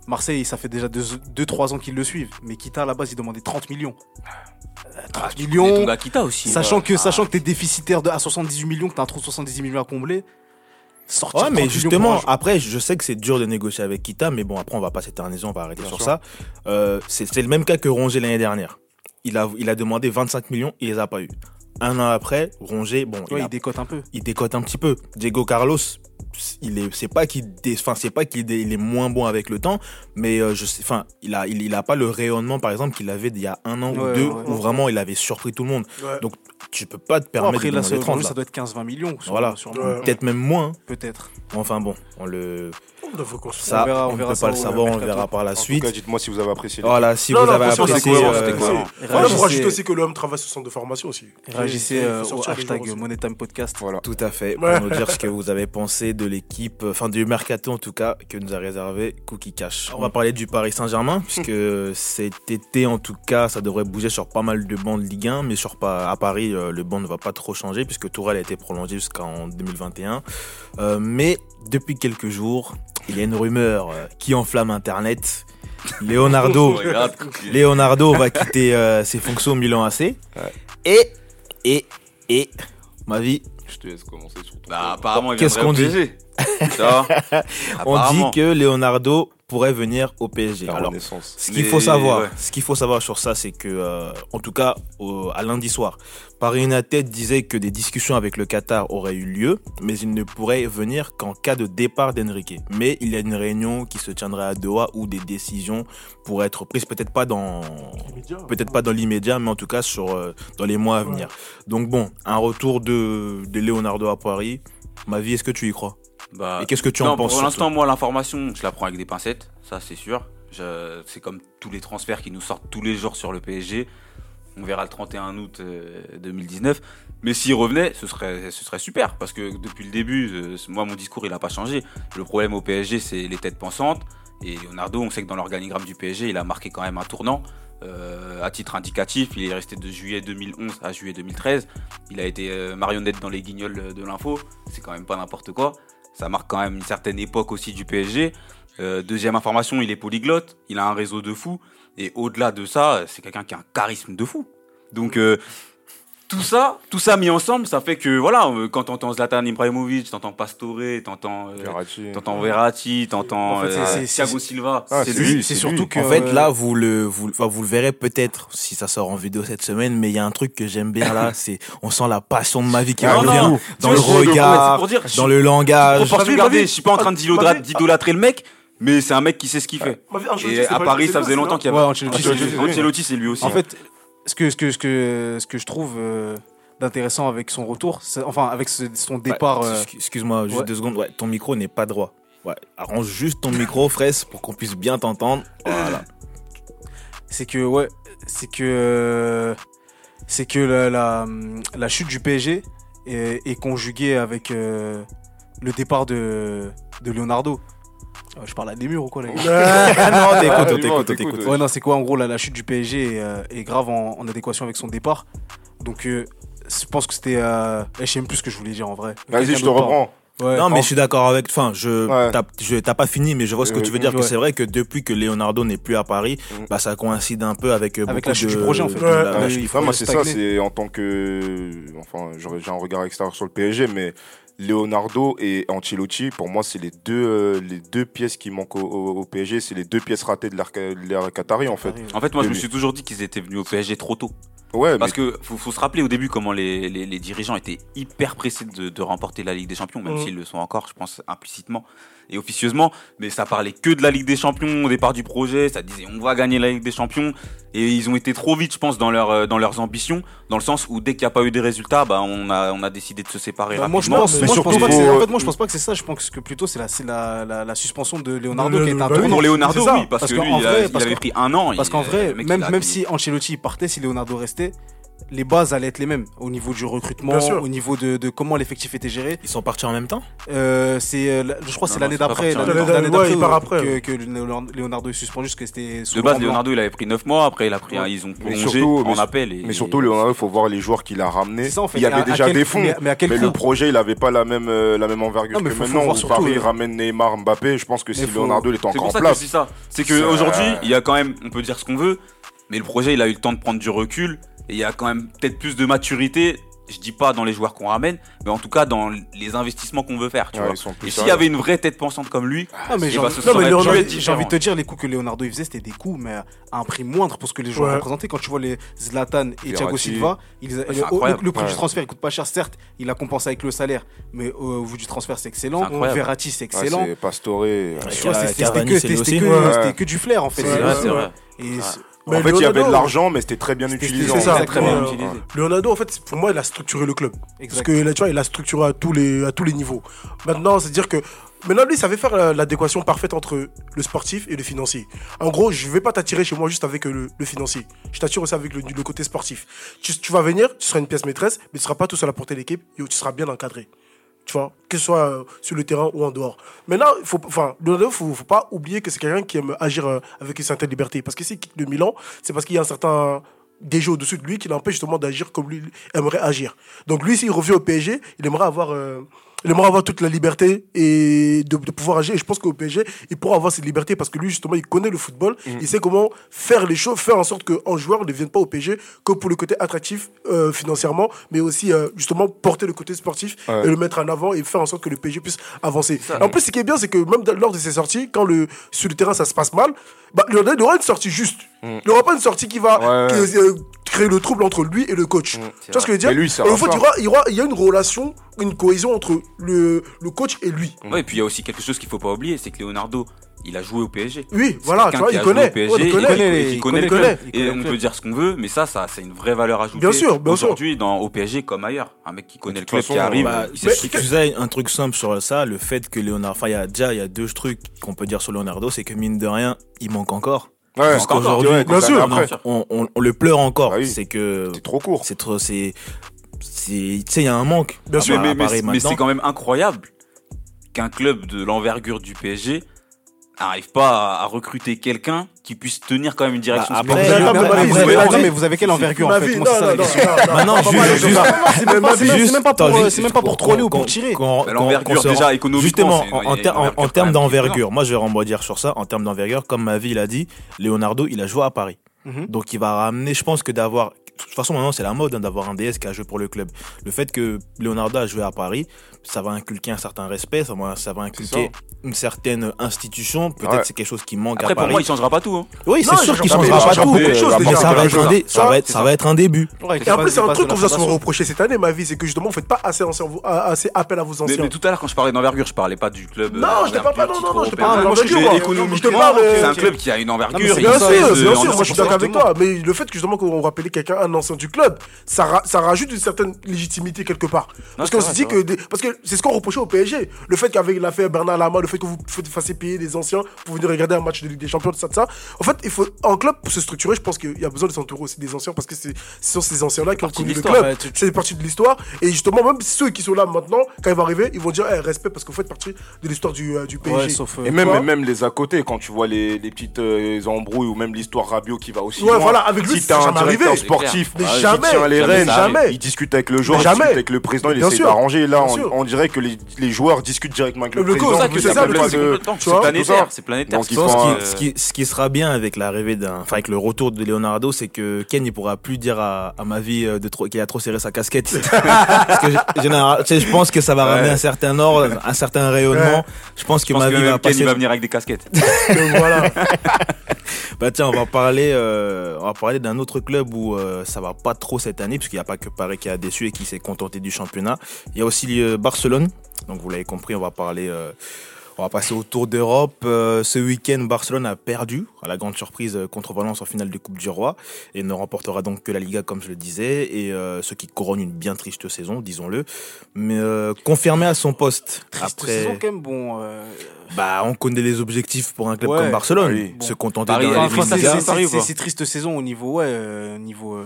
Marseille, ça fait déjà 2-3 ans qu'ils le suivent. Mais Kita, à la base, il demandait 30 millions. Euh, 30 Et millions. Tonga Kita aussi. Sachant Ouais. que, Ah. sachant que t'es déficitaire de, à 78 millions, que t'as un trou de 78 millions à combler, sortir Ouais, 30 mais millions justement, après, je sais que c'est dur de négocier avec Kita, mais bon, après, on va pas s'éterniser, on va arrêter Bien sur sûr. ça. Euh, c'est le même cas que Rongier l'année dernière. Il a, il a demandé 25 millions, il les a pas eu. Un an après, Rongier, bon, Ouais, il, a- il décote un peu. il décote un petit peu. Diego Carlos, il est, c'est pas qu'il, enfin, c'est pas qu'il est, il est moins bon avec le temps, mais euh, je sais, enfin, il a, il, il a pas le rayonnement, par exemple, qu'il avait il y a un an Ouais, ou deux, ouais. où vraiment il avait surpris tout le monde. Ouais. Donc, tu peux pas te Bon, permettre après, de là, ça, 30, ça là. doit être 15-20 millions. Sur, Voilà. sur- Ouais. Peut-être même moins. hein. Peut-être. Enfin bon, on le, ça, On verra- on on ne verra peut ça pas le savoir, on verra par la En suite. cas, dites-moi si vous avez apprécié. Voilà, si Non, vous non, avez apprécié, euh, Voilà, pour rajouter aussi que l'homme travaille sur son centre de formation aussi. Réagissez euh, au hashtag. Money Time Podcast. Voilà. Tout à fait, pour nous dire ce que vous avez pensé de l'équipe, euh, enfin du mercato en tout cas, que nous a réservé Cookie Cash. On va parler du Paris Saint-Germain, puisque cet été en tout cas, ça devrait bouger sur pas mal de bancs de Ligue 1, mais sur pas à Paris, euh, le banc ne va pas trop changer, puisque Tourelle a été prolongé jusqu'en 2021. Euh, mais depuis quelques jours, il y a une rumeur qui enflamme Internet. Leonardo Regarde. Leonardo va quitter euh, ses fonctions au Milan AC. Et, et, et, ma vie, Je te laisse commencer sur ton- Bah, apparemment, il Qu'est-ce viendrait qu'on dit on dit que Leonardo pourrait venir au PSG. La Alors, ce qu'il faut savoir, ouais. ce qu'il faut savoir sur ça, c'est que, euh, en tout cas, à lundi soir, Paris United disait que des discussions avec le Qatar auraient eu lieu, mais il ne pourrait venir qu'en cas de départ d'Enrique. Mais il y a une réunion qui se tiendrait à Doha où des décisions pourraient être prises, peut-être pas dans, peut-être pas dans l'immédiat, mais en tout cas sur euh, dans les mois à venir. Donc bon, un retour de, de Leonardo à Paris. Ma vie, est-ce que tu y crois? Bah, Et qu'est-ce que tu non, en penses Pour l'instant, moi, l'information, je la prends avec des pincettes, ça c'est sûr. C'est comme tous les transferts qui nous sortent tous les jours sur le PSG. On verra le 31 août euh, 2019. Mais s'il revenait, ce serait, ce serait super. Parce que depuis le début, euh, moi, mon discours, il n'a pas changé. Le problème au PSG, c'est les têtes pensantes. Et Leonardo, on sait que dans l'organigramme du PSG, il a marqué quand même un tournant. Euh, à titre indicatif, il est resté de juillet 2011 à juillet 2013. Il a été euh, marionnette dans les guignols de l'info. C'est quand même pas n'importe quoi. Ça marque quand même une certaine époque aussi du PSG. Euh, deuxième information, il est polyglotte. Il a un réseau de fou. Et au-delà de ça, c'est quelqu'un qui a un charisme de fou. Donc euh, tout ça, tout ça mis ensemble, ça fait que voilà, euh, quand t'entends Zlatan Ibrahimovic, t'entends Pastore, t'entends euh, Verratti. t'entends Verratti, t'entends En fait, euh, Thiago Silva. Ah, c'est c'est lui. C'est surtout lui. que. En fait, là, vous le, vous, enfin, vous le verrez peut-être si ça sort en vidéo cette semaine, mais il y a un truc que j'aime bien là, c'est on sent la passion de ma vie qui revient dans le regard, dire, dans le langage. Vie. je suis pas en train d'idolâtrer le mec, mais c'est un mec qui sait ce qu'il fait. Et à Paris, ça faisait longtemps qu'il y avait. Ouais, Ancelotti, c'est- lui. Ancelotti, c'est lui aussi. En fait, ce que, ce que, ce que, ce que je trouve euh, d'intéressant avec son retour, enfin avec ce- son départ. Ouais, euh, excu- Excuse-moi, juste ouais. deux secondes. Ouais, ton micro n'est pas droit. Ouais, arrange juste ton micro, fraise, pour qu'on puisse bien t'entendre. Voilà. c'est que ouais, c'est que c'est que la, la, la chute du PSG est, est conjuguée avec euh, le départ de, de Leonardo. Euh, Je parle à des murs ou quoi là non, t'écoutes, Ah, t'écoutes, t'écoutes. Ouais non c'est quoi en gros là, la chute du PSG est, euh, est grave en, en adéquation avec son départ. Donc euh, je pense que c'était euh, je sais même plus ce que je voulais dire en vrai. Vas-y, je te reprends. Ouais. Non, mais je suis d'accord avec. Enfin, je Ouais. t'as pas fini, mais je vois ce que tu veux dire. ouais. Que c'est vrai que depuis que Leonardo n'est plus à Paris, Mm. bah ça coïncide un peu avec euh, Avec la chute de- du projet, en fait. la- moi, c'est ça, c'est en tant que. Enfin, j'aurais- j'ai un regard extérieur sur le PSG, mais Leonardo et Ancelotti, pour moi, c'est les deux, euh, les deux pièces qui manquent au, au- au PSG. C'est les deux pièces ratées de l'ère de l'ère Qatari, en fait. En fait, moi, je me suis toujours dit qu'ils étaient venus au PSG trop tôt. Ouais, Parce mais que faut, faut se rappeler au début comment les, les, les dirigeants étaient hyper pressés de, de remporter la Ligue des Champions, même Mhm. s'ils le sont encore, je pense, implicitement et officieusement. Mais ça parlait que de la Ligue des Champions au départ du projet. Ça disait on va gagner la Ligue des Champions. Et ils ont été trop vite, je pense, dans, leur, euh, dans leurs ambitions, dans le sens où dès qu'il n'y a pas eu des résultats, bah, on, a, on a décidé de se séparer Bah, moi je rapidement. pense, mais moi, je pense pas que en fait moi je pense pas que c'est ça, je pense que plutôt c'est la, c'est la, la, la suspension de Leonardo Le- qui est un bah tournant. Pour Leonardo, oui, parce, Parce que qu'en lui, il, a- vrai, il avait pris un an. Parce qu'en euh, vrai, même, même si Ancelotti partait, si Leonardo restait, les bases allaient être les mêmes au niveau du recrutement, au niveau de, de comment l'effectif était géré. Ils sont partis en même temps? Euh, c'est, euh, je crois que c'est l'année c'est d'après, l'année d'après après. que, que Leonardo est suspendu, parce que c'était De base. Leonardo, il avait pris 9 mois. Après, il a pris un, ils ont Mais surtout- en mais- appel. Et, Mais surtout, Leonardo, il faut voir les joueurs qu'il a ramenés. C'est ça, en fait. Il y à- avait à déjà quel- des fonds. Mais, mais à quel Mais coût le projet, il avait pas la même, euh, la même envergure Non, mais que faut- faut maintenant. voir où surtout, Paris euh, ramène Neymar, Mbappé. Je pense que si Leonardo il était C'est encore en place. dis ça. C'est qu'aujourd'hui, il y a quand même, on peut dire ce qu'on veut, mais le projet, il a eu le temps de prendre du recul il y a quand même peut-être plus de maturité. Je dis pas dans les joueurs qu'on ramène, mais en tout cas dans les investissements qu'on veut faire. Tu Ouais, vois. Et s'il y avait une vraie tête pensante comme lui, Ah, mais eh j'ai ben, envie- envie de te dire, les coups que Leonardo il faisait, c'était des coups, mais à un prix moindre pour ce que les joueurs Ouais. représentaient. Quand tu vois les Zlatan et Thiago. Silva, ils- c'est le, prix Ouais. du transfert il coûte pas cher, certes, il a compensé avec le salaire, mais au, au vu du transfert, c'est excellent. Verratti, c'est excellent. c'est Pastore. c'était que, du flair en fait. Et Mais En fait, il y avait de l'argent, mais c'était très bien utilisé. c'est ça. Très bien utilisé. Leonardo, en fait, pour moi, il a structuré le club. exact. Parce que là, tu vois, il a structuré à tous les, à tous les niveaux. Maintenant, c'est-à-dire que maintenant, lui, il savait faire l'adéquation parfaite entre le sportif et le financier. En gros, je vais pas t'attirer chez moi juste avec euh, le, le financier. Je t'attire aussi avec le, le côté sportif. Tu, tu vas venir, tu seras une pièce maîtresse, mais tu seras pas tout seul à porter l'équipe et tu seras bien encadré. Tu vois, que ce soit euh, sur le terrain ou en dehors. Maintenant, il faut, enfin, faut pas oublier que c'est quelqu'un qui aime agir euh, avec une certaine liberté. Parce que s'il quitte le Milan, c'est parce qu'il y a un certain déjà au-dessus de lui qui l'empêche justement d'agir comme lui aimerait agir. Donc lui, s'il revient au PSG, il aimerait avoir euh, Il aimerait avoir toute la liberté et de, de pouvoir agir. Et je pense qu'au PSG, il pourra avoir cette liberté parce que lui, justement, il connaît le football. Mm. Il sait comment faire les choses, faire en sorte qu'un joueur ne vienne pas au PSG que pour le côté attractif euh, financièrement, mais aussi, euh, justement, porter le côté sportif Ouais. et le mettre en avant et faire en sorte que le PSG puisse avancer. En plus, ce qui est bien, c'est que même lors de ses sorties, quand le, sur le terrain ça se passe mal, bah, il y aura- une sortie juste. Il n'y aura pas une sortie qui va Mm. Ouais, ouais. qui, euh, créer le trouble entre lui et le coach. Mm, tu vois ce que je veux dire lui, il ça. il y, aura, il, y aura, il y a une relation, une cohésion entre le, le coach et lui. Ouais, et puis il y a aussi quelque chose qu'il faut pas oublier, c'est que Leonardo, il a joué au PSG. Oui, voilà, tu vois, il connaît. il connaît. il connaît Et on peut dire ce qu'on veut, mais ça, ça c'est une vraie valeur ajoutée. Bien sûr, bien sûr. Aujourd'hui, dans au PSG comme ailleurs, un mec qui connaît le club façon, qui arrive, Bah, tu fait. sais, un truc simple sur ça, le fait que Leonardo, enfin, il y a déjà, il y a deux trucs qu'on peut dire sur Leonardo, c'est que mine de rien, il manque encore. Ouais, Jusqu'à aujourd'hui, ouais, bien sûr. On, on- on le pleure encore. Bah oui. C'est que C'est trop court. c'est trop, c'est, c'est, tu sais, il y a un manque. Bien à sûr. Paris mais, mais- mais maintenant. c'est quand même incroyable qu'un club de l'envergure du PSG n'arrive pas à, à recruter quelqu'un qui puisse tenir quand même une direction Bah, sportive. après, Mais après, après, vous c'est avez- mais vous quelle envergure en fait Moi, c'est ça la question. non, non, juste- même pas- pour, attends, juste c'est même pas pour qu'on- troller ou pour tirer. Bah, l'envergure, déjà, économiquement, Justement, en, termes d'envergure, moi je vais rebondir sur ça. En termes d'envergure, comme ma vie il a dit, Leonardo, il a joué à Paris. Mhm. Donc il va ramener, je pense que d'avoir. De toute façon, maintenant, c'est la mode hein, d'avoir un DS qui a joué pour le club. Le fait que Leonardo a joué à Paris, ça va inculquer un certain respect, ça va, ça va inculquer une certaine institution. Peut-être Ouais. c'est quelque chose qui manque Après, à pour Paris. moi, il changera pas tout. hein. oui, c'est sûr il qu'il changera changera pas, tout. beaucoup de choses, Mais déjà. ça va être dé- ça Ça, va être- c'est ça ça. va être un début. Et après, c'est un truc qu'on vous a souvent reproché cette année, ma vie, c'est que justement, vous faites pas assez, ancien- assez appel à vos anciens. mais tout à l'heure, quand je parlais d'envergure, je parlais pas du club. Non, euh, je te parle pas, non, d'envergure, non, non, je te parle moi. économiquement, euh, c'est un ok. club qui a une envergure. Bien sûr, se- bien sûr, moi je suis d'accord avec toi, mais le fait que justement qu'on rappelait quelqu'un un ancien du club, ça, ra- ça rajoute une certaine légitimité quelque part. parce qu'on se dit que parce que c'est ce qu'on reprochait au PSG, le fait qu'avec l'affaire Bernard Lama, le fait que vous fassiez payer des anciens pour venir regarder un match de Ligue des Champions, tout ça, tout ça. En fait, il faut un club pour se structurer, je pense qu'il y a besoin de s'entourer aussi des anciens parce que c'est ce sont ces anciens-là qui ont connu le club. ouais, tu- C'est partie de l'histoire et justement même ceux qui sont là maintenant, quand ils vont arriver, ils vont dire eh, respect parce que vous faites partie de l'histoire du, euh, du PSG. Ouais, sauf. euh, Et même, même les à côté, quand tu vois les, les petites euh, embrouilles ou même l'histoire Rabiot qui va aussi Ouais, loin. voilà, avec lui, si c'est t'as un jamais directeur arrivé. sportif Mais qui jamais, tient les jamais, rênes, jamais. il discute avec le joueur, il discute jamais. avec le président, il essaie d'arranger. Là, on. On dirait que les, les joueurs discutent directement avec le, Le président. que que c'est ça le vois, C'est planétaire, c'est planétaire. Donc, Je pense ce, qui, ce qui sera bien avec l'arrivée d'un, enfin avec le retour de Leonardo, c'est que Ken il pourra plus dire à, à ma vie euh, de trop qu'il a trop serré sa casquette. Parce que je- pense que ça va ramener un certain ordre, un certain rayonnement. Ouais. Je pense que Je pense ma que vie même va Ken, passer. il va venir avec des casquettes. Donc voilà. Bah tiens, on va parler, euh, parler d'un autre club où euh, ça va pas trop cette année, parce qu'il n'y a pas que Paris qui a déçu et qui s'est contenté du championnat. Il y a aussi euh, Barcelone. Donc vous l'avez compris, on va parler, euh, on va passer au Tour d'Europe. Euh, ce week-end, Barcelone a perdu, à la grande surprise, euh, contre Valence en finale de Coupe du Roi, et ne remportera donc que la Liga, comme je le disais, et euh, ce qui couronne une bien triste saison, disons-le, mais euh, confirmé à son poste. Triste Après, saison quand même, bon. euh, bah, on connaît les objectifs pour un club Ouais, comme Barcelone, oui. se Bon. contenter Paris, d'un enfin, c'est- triste saison au niveau, ouais, euh, niveau. euh,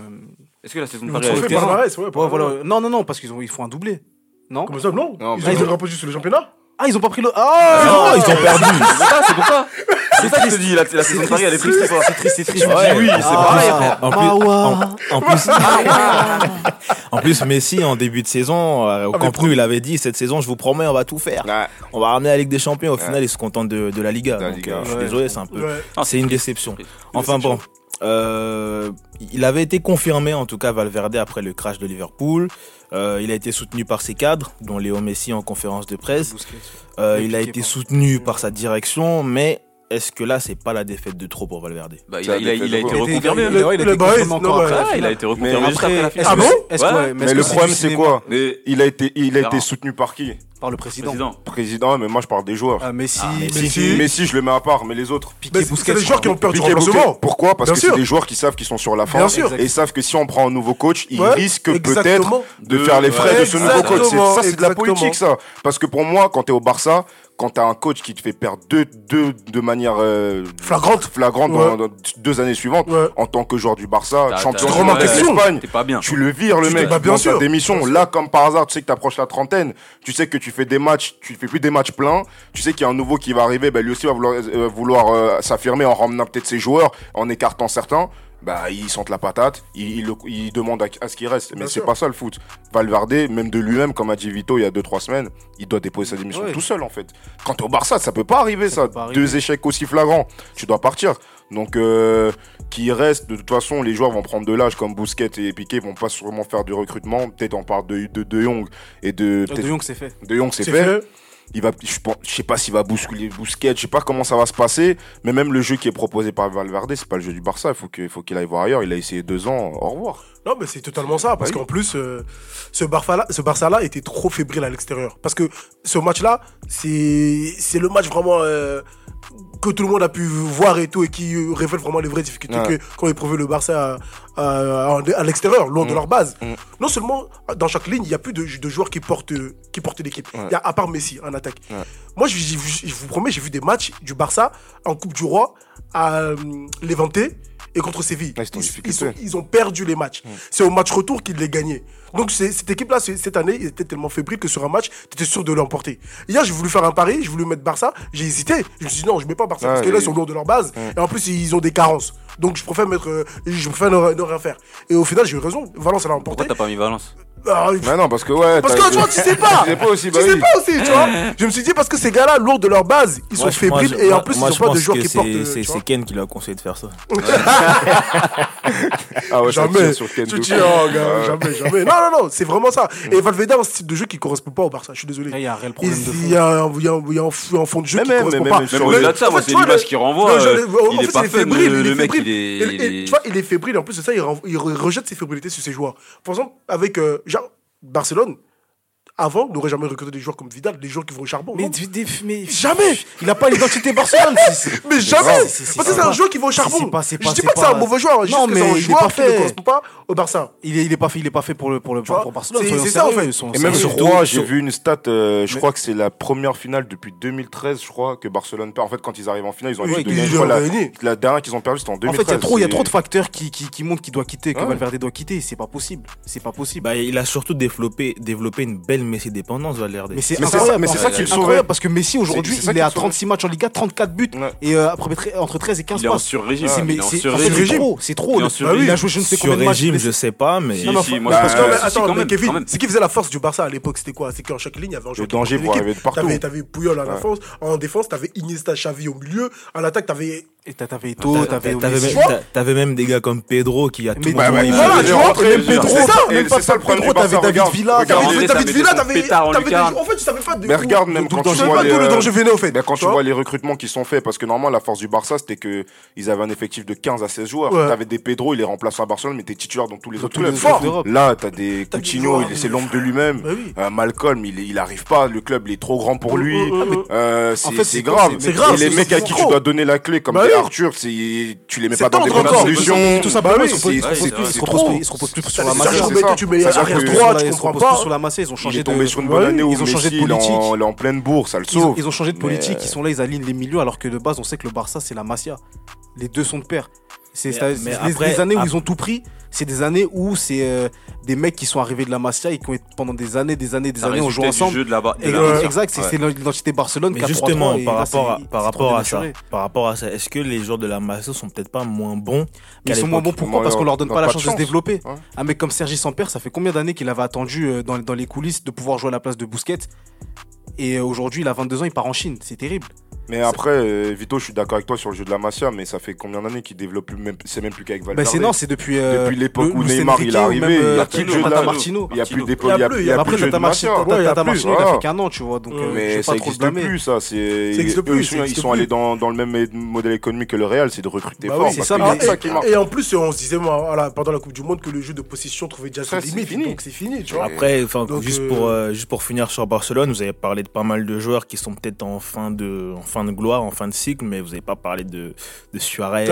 Est-ce que la saison de Paris ouais, voilà. Non, non, non, parce qu'ils ont, ils font un doublé. Non? Comme ça, non? Non, Ils ont été rapprochés sur le championnat? Ah, ils ont pas pris le. Ah Non, ils ont perdu. C'est pour ça, c'est pour ça. C'est ça que je te dis, la, la saison de Paris elle est triste. C'est triste, c'est triste. Ouais, oui, c'est Ah, En plus, en, en plus, en plus, Messi en début de saison euh, au Ah, Camp Nou, il avait dit cette saison, je vous promets, on va tout faire. Ouais. On va ramener la Ligue des Champions. Au final, il se contente de, de la Liga. De la Donc, Liga, euh, je suis ouais. désolé, c'est un peu, Ouais. Ah, c'est une déception. Enfin bon, euh, il avait été confirmé en tout cas Valverde après le crash de Liverpool. Euh, il a été soutenu par ses cadres, dont Léo Messi en conférence de presse. Euh, il a été soutenu par sa direction, mais est-ce que là, c'est pas la défaite de trop pour Valverde? Bah, il a, il a, été il a été reconfirmé. Il il a Le été Ah, reconfirmé juste après la Est-ce finale. Ah bon que- Ouais. Mais est-ce le problème, c'est quoi? Mais Il a été, il a été Non. soutenu par qui? Par le président. président. Président, mais moi je parle des joueurs. Ah, Messi, Ah, Messi, Messi. Messi, je le mets à part, mais les autres. Piqué, Mais c'est les joueurs qui ont peur du remplacement. Pourquoi? Parce Bien que c'est des joueurs qui savent qu'ils sont sur la fin Bien sûr. et savent que si on prend un nouveau coach, ils Ouais, risquent peut-être de De- faire les frais ouais, de ce nouveau coach. C'est- Ça, c'est de la politique, ça. Parce que pour moi, quand t'es au Barça, quand t'as un coach qui te fait perdre deux, deux de manière euh, Flagrante. flagrante Ouais. dans, dans deux années suivantes, Ouais. en tant que joueur du Barça, champion de l'Espagne, T'es pas bien. tu le vires le Tu mec bah, bien dans démission. Là, comme par hasard, tu sais que t'approches la trentaine, tu sais que tu tu fais des matchs, tu fais plus des matchs pleins, tu sais qu'il y a un nouveau qui va arriver, bah, lui aussi va vouloir, euh, euh, vouloir euh, s'affirmer en ramenant peut-être ses joueurs, en écartant certains. Bah, ils sentent la patate, ils, ils, demandent à, à ce qu'il reste. Mais c'est pas ça le foot. Valverde, même de lui-même, comme a dit Vito il y a 2-3 semaines, il doit déposer sa démission tout seul en fait. Quant au Barça, ça peut pas arriver ça. Deux échecs aussi flagrants, tu dois partir. Donc, euh, qui reste, de toute façon, les joueurs vont prendre de l'âge, comme Bousquet et Piqué vont pas sûrement faire du recrutement. Peut-être on parle de, de, de et de. De Jong, c'est fait. De Jong, c'est fait. il va, je, je sais pas s'il va bousculer Bousquet, je sais pas comment ça va se passer, mais même le jeu qui est proposé par Valverde, c'est pas le jeu du Barça, il faut qu'il faut aille voir ailleurs, il a essayé deux ans, au revoir. Non mais c'est totalement ça, parce qu'en plus, euh, ce, Barça-là, était trop fébrile à l'extérieur, parce que ce match-là, c'est, c'est le match vraiment... Euh, que tout le monde a pu voir et tout, et qui euh, révèle vraiment les vraies difficultés ouais. qu'ont éprouvé le Barça à, l'extérieur, loin de leur base. Non seulement dans chaque ligne, il n'y a plus de, joueurs qui portent, qui portent l'équipe, ouais. à part Messi en attaque. Moi, je, vous promets, j'ai vu des matchs du Barça en Coupe du Roi à euh, Léventé et contre Séville. Ils, ont perdu les matchs. C'est au match retour qu'ils les gagnaient. Donc cette équipe-là, cette année, ils étaient tellement fébriles que sur un match, tu étais sûr de l'emporter. Hier, j'ai voulu faire un pari, je voulais mettre Barça, j'ai hésité. Je me suis dit non, je mets pas Barça parce que là, ils sont lourds de leur base. Et en plus, ils ont des carences. Donc je préfère mettre, euh, je préfère ne, ne rien faire. Et au final, j'ai eu raison. Valence, elle a emporté. Pourquoi t'as pas mis Valence bah, euh, bah non, parce que ouais. Parce que tu tu sais pas. tu sais pas aussi, bah tu sais pas aussi, tu vois. Je me suis dit, parce que ces gars-là, lourds de leur base, ils sont fébriles et en plus, moi, ils n'ont pas de joueurs qui portent. C'est euh, Ken qui lui a conseillé de faire ça. ah ouais, jamais. Tu tiens, oh, gars, jamais, jamais. Non, non, non, c'est vraiment ça. Et Valverde a un style de jeu qui correspond pas au Barça, je suis désolé. Il y a un réel problème. Il y a un, y a fond de jeu même, qui correspond pas. Même au-delà de ça, moi, c'est l'image qui renvoie. Il est pas fébrile, le mec, il tu vois, il est fébrile. En plus de ça, il, rejette ses fébrilités sur ses joueurs. Par exemple, avec euh, Barcelone, avant, on n'aurait jamais recruté des joueurs comme Vidal, des joueurs qui vont au charbon. Mais, jamais Il n'a pas l'identité Barcelone. mais jamais Parce que c'est un joueur qui va au charbon. Je ne dis pas que c'est un mauvais joueur, juste que c'est un joueur qui ne correspond pas au Barça. Il n'est il est pas, pas fait pour, le, pour, le, pour Barcelone. C'est ça en fait. Et même sur Roi, j'ai vu une stat, euh, je crois que c'est la première finale depuis 2013, je crois, que Barcelone perd. En fait, quand ils arrivent en finale, ils ont eu deux La dernière qu'ils ont perdue, c'était en 2013. En fait, il y a trop de facteurs qui montrent qu'il doit quitter, que ah Valverde doit quitter. C'est pas possible. C'est pas possible. Bah, il a surtout développé une belle Messi dépendance, Valverde. Mais c'est incroyable, mais c'est ça qui le sauve. parce que Messi aujourd'hui, il est à 36 matchs en Liga, 34 buts et euh, entre 13 et 15 passes. sur-régime. C'est trop, c'est trop. Il a joué je ne sais combien de matchs. je sais pas, mais. Attends, mais Kevin, ce qui faisait la force du Barça à l'époque, c'était quoi? C'est qu'en chaque ligne, il y avait un joueur. Le danger pour arriver de partout. T'avais Puyol en défense, t'avais Iniesta Xavi au milieu, à l'attaque, t'avais et t'avais tout, t'avais T'avais même des gars comme Pedro qui a tout. Bah, bah, voilà, tu vois, même Pedro, c'est ça le problème. Pedro, t'avais David Villa, t'avais David Villa, t'avais. En fait, tu savais pas de. Mais regarde, même quand tu vois les. Euh, venais, au fait. Quand tu vois? les recrutements qui sont faits, parce que normalement, la force du Barça, c'était que ils avaient un effectif de 15 à 16 joueurs. T'avais des Pedro, il les remplaçait à Barcelone, mais t'es titulaire dans tous les autres clubs. Là, t'as des Coutinho, il est l'ombre de lui-même. Bah euh, Malcolm, il arrive pas, le club, il est trop grand pour euh, lui. C'est grave. C'est grave. Les mecs à qui tu dois donner la clé, comme Arthur, tu les mets pas dans des bonnes solutions. Tout ça, ils se reposent plus sur la masse. Ils ont changé de. sur une bonne année ils ont changé de politique. Il est en pleine bourse. Ils ont changé de politique, ils sont là, ils alignent les milieux alors que de base, on sait que le Barça, c'est la Masia. Les deux sont de pair. C'est des années où ils ont tout pris. C'est des années où c'est euh, des mecs qui sont arrivés de la Masia et qui ont été pendant des années, des années, des années, on joue ensemble. Euh, exact, c'est ouais. l'identité Barcelone. Mais justement, par rapport, à, par rapport à ça, par rapport à ça, est-ce que les joueurs de la Masia sont peut-être pas moins bons Ils sont moins bons pourquoi? Parce qu'on leur donne pas la chance de se développer. Un mec comme Sergi Samper, ça fait combien d'années qu'il avait attendu euh, dans les coulisses de pouvoir jouer à la place de Bousquet Et aujourd'hui, il a 22 ans, il part en Chine. C'est terrible. Mais après, euh, Vito, je suis d'accord avec toi sur le jeu de la Masia, mais ça fait combien d'années qu'il développe même, c'est même plus qu'avec Valverde. Bah c'est non, c'est depuis, euh, depuis l'époque où Neymar il est arrivé. Il n'y a euh, plus de jeu de la Martino. Il n'y a plus d'époque. Il n'y a plus de jeu de Masia. Il a fait qu'un an, tu vois. Donc, mais ça n'existe plus, ça. Ils sont allés dans le même modèle économique que le Real, c'est de recruter bah fort. Et en plus, on se disait pendant la Coupe du Monde que le jeu de possession trouvait déjà ses limites. Donc c'est fini, tu vois. Après, juste pour finir sur Barcelone, vous avez parlé de pas mal de joueurs qui sont peut-être en fin de de gloire, en fin de cycle, mais vous n'avez pas parlé de, de Suarez.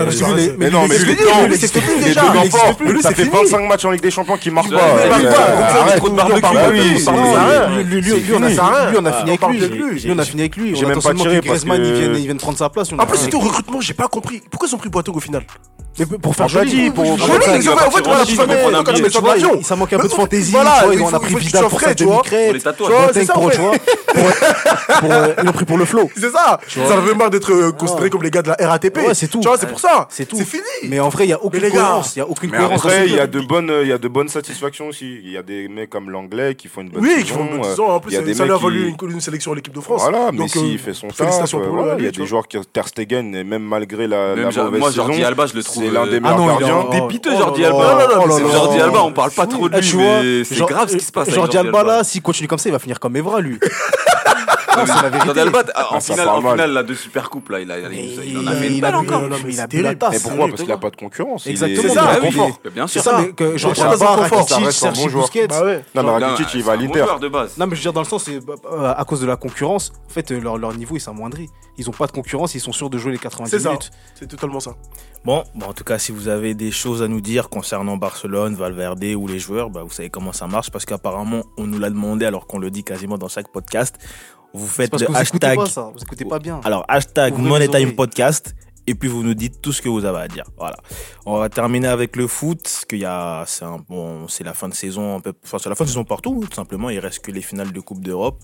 mais, non, mais le temps, les deux l'emportent. Ça fait 25 matchs en Ligue des Champions qui marquent pas. Lui, on a fini avec lui. On a fini avec lui. J'ai même pas tiré. Griezmann, il vient de prendre sa place. En ah, plus, c'était au recrutement, j'ai pas compris. Pourquoi ils ont pris Boateng au final? Demi-crête. Pour tatouages. Tu vois, Boateng c'est ça, pour, en tu fait. vois, pour- pour, euh, ils l'ont pris pour le flow. C'est ça. vois. Ça avait marre d'être euh, considéré comme les gars de la RATP. Ouais, c'est tout. Tu vois, c'est pour ça. C'est tout. C'est fini. Mais en vrai, il y a aucune les gars. cohérence. Il y a aucune Mais cohérence. après, il y a de bonnes, il y a de bonnes satisfactions aussi. Il y a des mecs comme l'anglais qui font une bonne Oui, saison. qui font une bonne euh, saison. En il y a plus, des ça a valu une, sélection à l'équipe de France. Voilà, Donc, Messi euh, il fait son taf. pour Il y a des joueurs qui Ter Stegen, et même malgré la, mauvaise moi, saison, Jordi Alba, je le trouve. C'est l'un des meilleurs Ah non, il est gardiens. en- Dépiteux, Jordi Alba. C'est Jordi Alba, on parle pas trop de lui, c'est grave ce qui se passe. Jordi Alba, Alba. là, s'il continue comme ça, il va finir comme Evra, lui. Non, mais c'est la vérité. Jordi Alba, en Ah, finale, en finale là, de Super Coupe, là, il, a, il, il en a fait une bu- encore. non, mais il a c'est bu la terrible. tasse. Mais pourquoi? Parce qu'il n'y a pas de concurrence. Exactement. C'est ça, ah confort. Bien C'est sûr. ça, mais que Il Jordi est pas dans Alba, son confort. Rakitic, Ça Sergi. Busquets. Bah. Non, mais Non, Rakitic, c'est il va à un bon l'Inter. joueur de base. Non, mais je veux dire, dans le sens, c'est euh, à cause de la concurrence, en fait, leur, leur niveau, il s'amoindrit. Ils ont pas de concurrence, ils sont sûrs de jouer les 90 C'est ça. minutes. C'est totalement ça. Bon, bon, en tout cas, si vous avez des choses à nous dire concernant Barcelone, Valverde ou les joueurs, bah, vous savez comment ça marche parce qu'apparemment, on nous l'a demandé alors qu'on le dit quasiment dans chaque podcast. Vous faites le vous hashtag. pas ça, vous écoutez pas bien. Alors, hashtag Ouvrez Money les Time oreilles. Podcast. Et puis vous nous dites tout ce que vous avez à dire. Voilà. On va terminer avec le foot, qu'il y a, c'est un, bon, c'est la fin de saison, enfin, c'est la fin de saison partout, tout simplement. Il reste que les finales de Coupe d'Europe,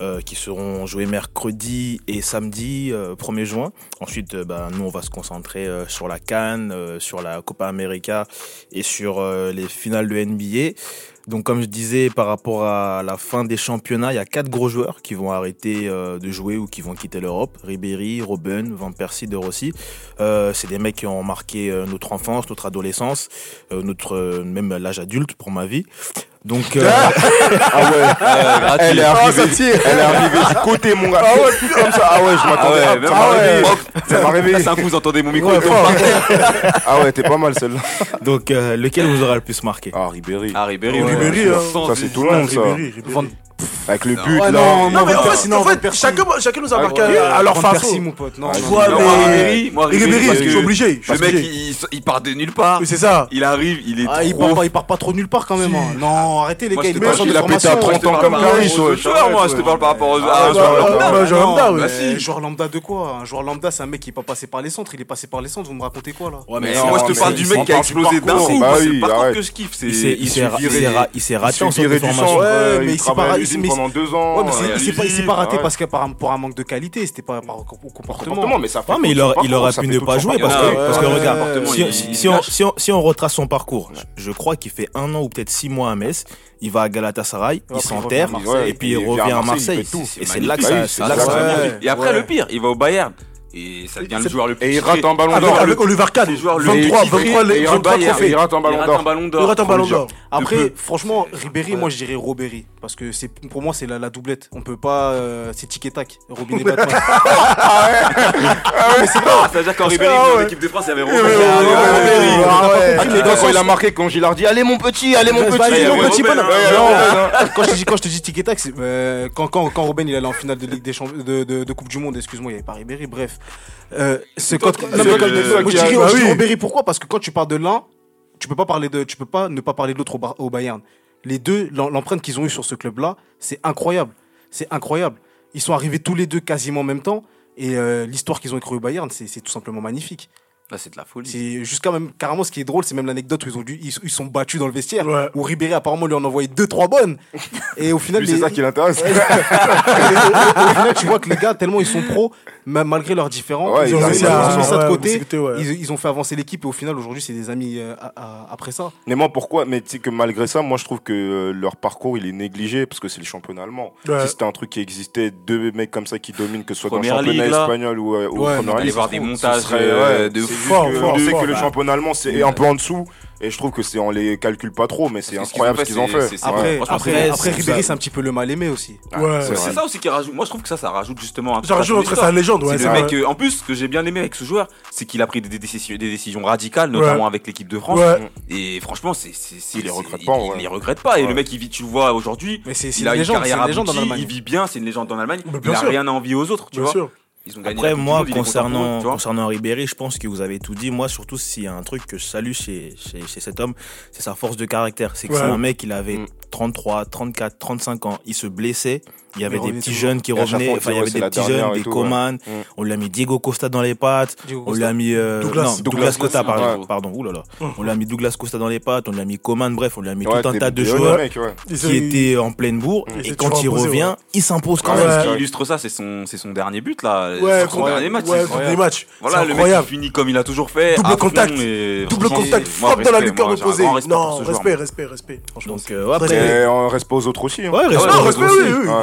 euh, qui seront jouées mercredi et samedi, euh, 1er juin. Ensuite, euh, bah, nous, on va se concentrer euh, sur la Cannes, euh, sur la Copa América et sur euh, les finales de NBA. Donc, comme je disais, par rapport à la fin des championnats, il y a quatre gros joueurs qui vont arrêter euh, de jouer ou qui vont quitter l'Europe. Ribéry, Robben, Van Persie, De Rossi. Euh, c'est des mecs qui ont marqué euh, notre enfance, notre adolescence, euh, notre même l'âge adulte pour ma vie. Donc, euh, Ah ouais, elle est arrivée, elle est arrivée du côté, mon gars. Ah ouais, comme ça. Ah ouais, je Ah m'attendais. ouais, Ah, même ah pas ouais, réveillé. ça m'a réveillé. C'est un coup, vous entendez mon micro. Ouais. Ah ouais, t'es pas mal celle-là. donc euh, lequel vous aura le plus marqué? Ah, Ribéry. Ah, Ribéry, Ouais, Ribéry, hein. Ça, c'est tout le monde, ça. Ribéry, Ribéry. Avec le but, Ouais, là. non, Non, mais en fait, en fait chacun, chacun nous a Ah, marqué façon. Persie, mon pote. Non, Ah, non, vois, non. Non, mais- moi, Ribéry, moi, Ribéry, Ribéry, parce je que suis obligé. Je Le mec, il, il part de nulle part. C'est ça. Il arrive, il est Ah, il trop part, pas, il part pas trop nulle part quand même. hein. Non, arrêtez les Moi, gars, je il pas a pété à 30 ans comme joueur, moi, je te parle par rapport aux Ah, à un joueur lambda. joueur bah. Joueur lambda de quoi Un joueur lambda, c'est un mec qui est pas passé par les centres. Il est passé par les centres. Vous me racontez quoi là? Ouais, Mais moi, je te parle du mec qui a explosé d'un coup. Bah C'est arrête. que je kiffe. il s'est, il il s'est, se ra- il virait- s'est ra- il s'est raté en formation. Euh, mais pendant deux ans. Ouais, mais c'est- euh, il s'est pas, s'est pas raté Ouais. parce que par, pour un manque de qualité, c'était pas par au comportement. Comportement, mais ça fait Ouais, mais il, son aurait, il pu ne pas jouer parce que, Ouais, parce que ouais, regarde, si, il- si- il si on, lâche. si, on, si on retrace son parcours, je, je crois qu'il fait un an ou peut-être six mois à Metz, il va à Galatasaray, il s'enterre, et puis il Il vient revient à Marseille. Et c'est là que ça. Et après, le pire, il va au Bayern. Et ça devient le joueur le plus Et il rate un ballon Avec, d'or. avec Oliver Kahn, Le joueur le 23, plus titré, 23, et les- il 23 rate un trophées. Il rate Il ballon rate d'or. un ballon d'or. Il rate un faut ballon le dire. d'or. Après, franchement, Ribéry, moi je dirais Robéry. Parce que c'est pour moi, c'est la, la doublette. On peut pas. euh, c'est tic et tac. Robin et Batman. Mais c'est. Ah, C'est-à-dire qu'en Ribéry, Ah, dans l'équipe de France, il y avait Robert. Ah. Ah, Quand il a marqué, quand Gilles dit Allez mon petit, allez mon petit. il y mon avait petit quand je te dis tic tac, euh, quand quand quand Robben il allait en finale de Ligue des Champions de, de, de Coupe du Monde, excuse-moi, il y avait pas Ribéry. Bref, euh, c'est quand je dirais bah dis. Ribéry pourquoi? Parce que quand tu parles de l'un, tu peux pas parler de tu peux pas ne pas parler de l'autre au, Bayern. Les deux, l'em- l'empreinte qu'ils ont eu sur ce club-là, c'est incroyable. C'est incroyable. Ils sont arrivés tous les deux quasiment en même temps. Et euh, l'histoire qu'ils ont écrite au Bayern, c'est c'est tout simplement magnifique. C'est de la folie. C'est jusqu'à même carrément ce qui est drôle, c'est même l'anecdote où ils ont dû ils, ils sont battus dans le vestiaire Ouais. où Ribéry apparemment lui en a envoyé deux trois bonnes et au final Lui, c'est ça qui l'intéresse. et- au final tu vois que les gars tellement ils sont pros même malgré leurs différends Ouais, ils ont ils réussi ça de ouais, côté discuter, ouais. ils, ils ont fait avancer l'équipe et au final aujourd'hui c'est des amis euh, à- à- après ça Mais moi, pourquoi? Mais tu sais que malgré ça, moi, je trouve que euh, leur parcours, il est négligé parce que c'est le championnat allemand. Ouais. Si c'était un truc qui existait, deux mecs comme ça qui dominent, que ce soit dans le championnat ligue, là. espagnol ou, euh, ou Ouais, Première Aller Ligue, voir des montages serait, euh, ouais, de c'est fort, que- fort, on sait fort. que le Bah. championnat allemand, c'est un peu en dessous. Et je trouve que c'est on les calcule pas trop, mais c'est incroyable ce qu'ils ont fait. après après, après Ribéry ça- c'est un petit peu le mal aimé aussi Ouais. c'est ça aussi qui rajoute. Moi, je trouve que ça, ça rajoute justement un Ça rajoute sa légende, ouais. Le mec, euh, en plus, ce que j'ai bien aimé avec ce joueur, c'est qu'il a pris des, des décisions, des décisions radicales, notamment avec l'équipe de France. Ouais. Et franchement, c'est, c'est, c'est- Il les regrette pas, Il, les regrette pas. Et le mec, il vit, tu le vois aujourd'hui. Il a une carrière il vit bien, c'est une légende en Allemagne. Il a rien à envier aux autres, tu vois. Ils ont gagné. Après, moi, pour eux, concernant, concernant Ribéry, je pense que vous avez tout dit. Moi, surtout, s'il y a un truc que je salue chez, chez, chez cet homme, c'est sa force de caractère. C'est que Ouais. c'est un mec, il avait Mm. 33, 34, 35 ans. Il se blessait. Il y avait il des petits jeunes qui revenaient. Enfin, il y avait des petits jeunes, des Coman. Mm. On lui a mis Diego Costa dans les pattes. On lui a mis euh, Douglas. non, Douglas, Douglas Costa, Costa, pardon. ouais. pardon. Ouh là là. On lui a mis Douglas Costa dans les pattes. On lui a mis Coman. Bref, on lui a mis Ouais, tout un tas de joueurs qui étaient en pleine bourre. Et quand il revient, il s'impose quand Ouais, même. Ce qui illustre ça, c'est son, c'est son dernier but là. Ouais, sur son contre- dernier match. ouais, matchs. Voilà, C'est le mec il finit comme il a toujours fait. Double contact. Double contact, frappe dans la respect, lucarne opposée. Non, respect, respect, respect. Euh, après, Et on respect aux autres aussi. hein. Ouais, respect,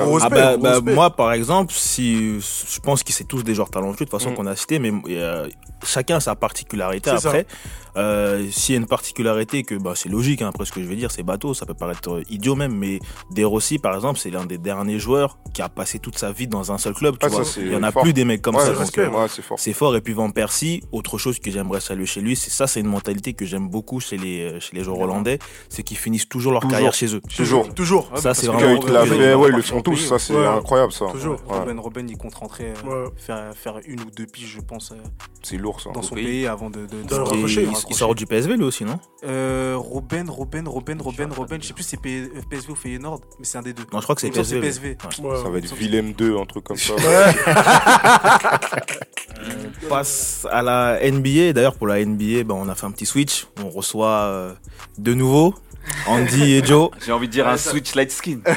oui, Ah bah, bah, moi par exemple si je pense que c'est tous des joueurs talentueux de toute façon Mm. qu'on a cité mais euh, chacun a sa particularité C'est après euh, s'il y a une particularité que bah, c'est logique hein, après ce que je vais dire c'est bateau ça peut paraître euh, idiot même mais De Rossi par exemple c'est l'un des derniers joueurs qui a passé toute sa vie dans un seul club tu Ah, vois. il y en a plus des mecs comme Ouais, ça c'est ouais, fort. c'est fort et puis Van Persie autre chose que j'aimerais saluer chez lui c'est ça c'est une mentalité que j'aime beaucoup chez les euh, chez les joueurs hollandais c'est qu'ils finissent toujours leur Toujours. carrière chez eux Toujours. Toujours. Ouais, ça parce c'est que vraiment l'a fait, ouais, ils va le font tous, ça c'est Ouais. incroyable ça. Toujours. Ouais. Robben, Robben, il compte rentrer, euh, Ouais. faire, faire une ou deux piges, je pense, euh, C'est lourd ça. dans son pays. pays avant de. il, sort du PSV lui aussi non? Robben, Robben, Robben, Robben, Robben. Je sais plus si c'est P- PSV ou Feyenoord, mais c'est un des deux. non je crois que c'est PSV, ouais. Ouais. Ça va être Willem 2, un truc comme ça. On passe à la NBA. D'ailleurs, pour la NBA, ben, on a fait un petit switch. On reçoit euh, de nouveau Andy et Joe. J'ai envie de dire un switch light skin.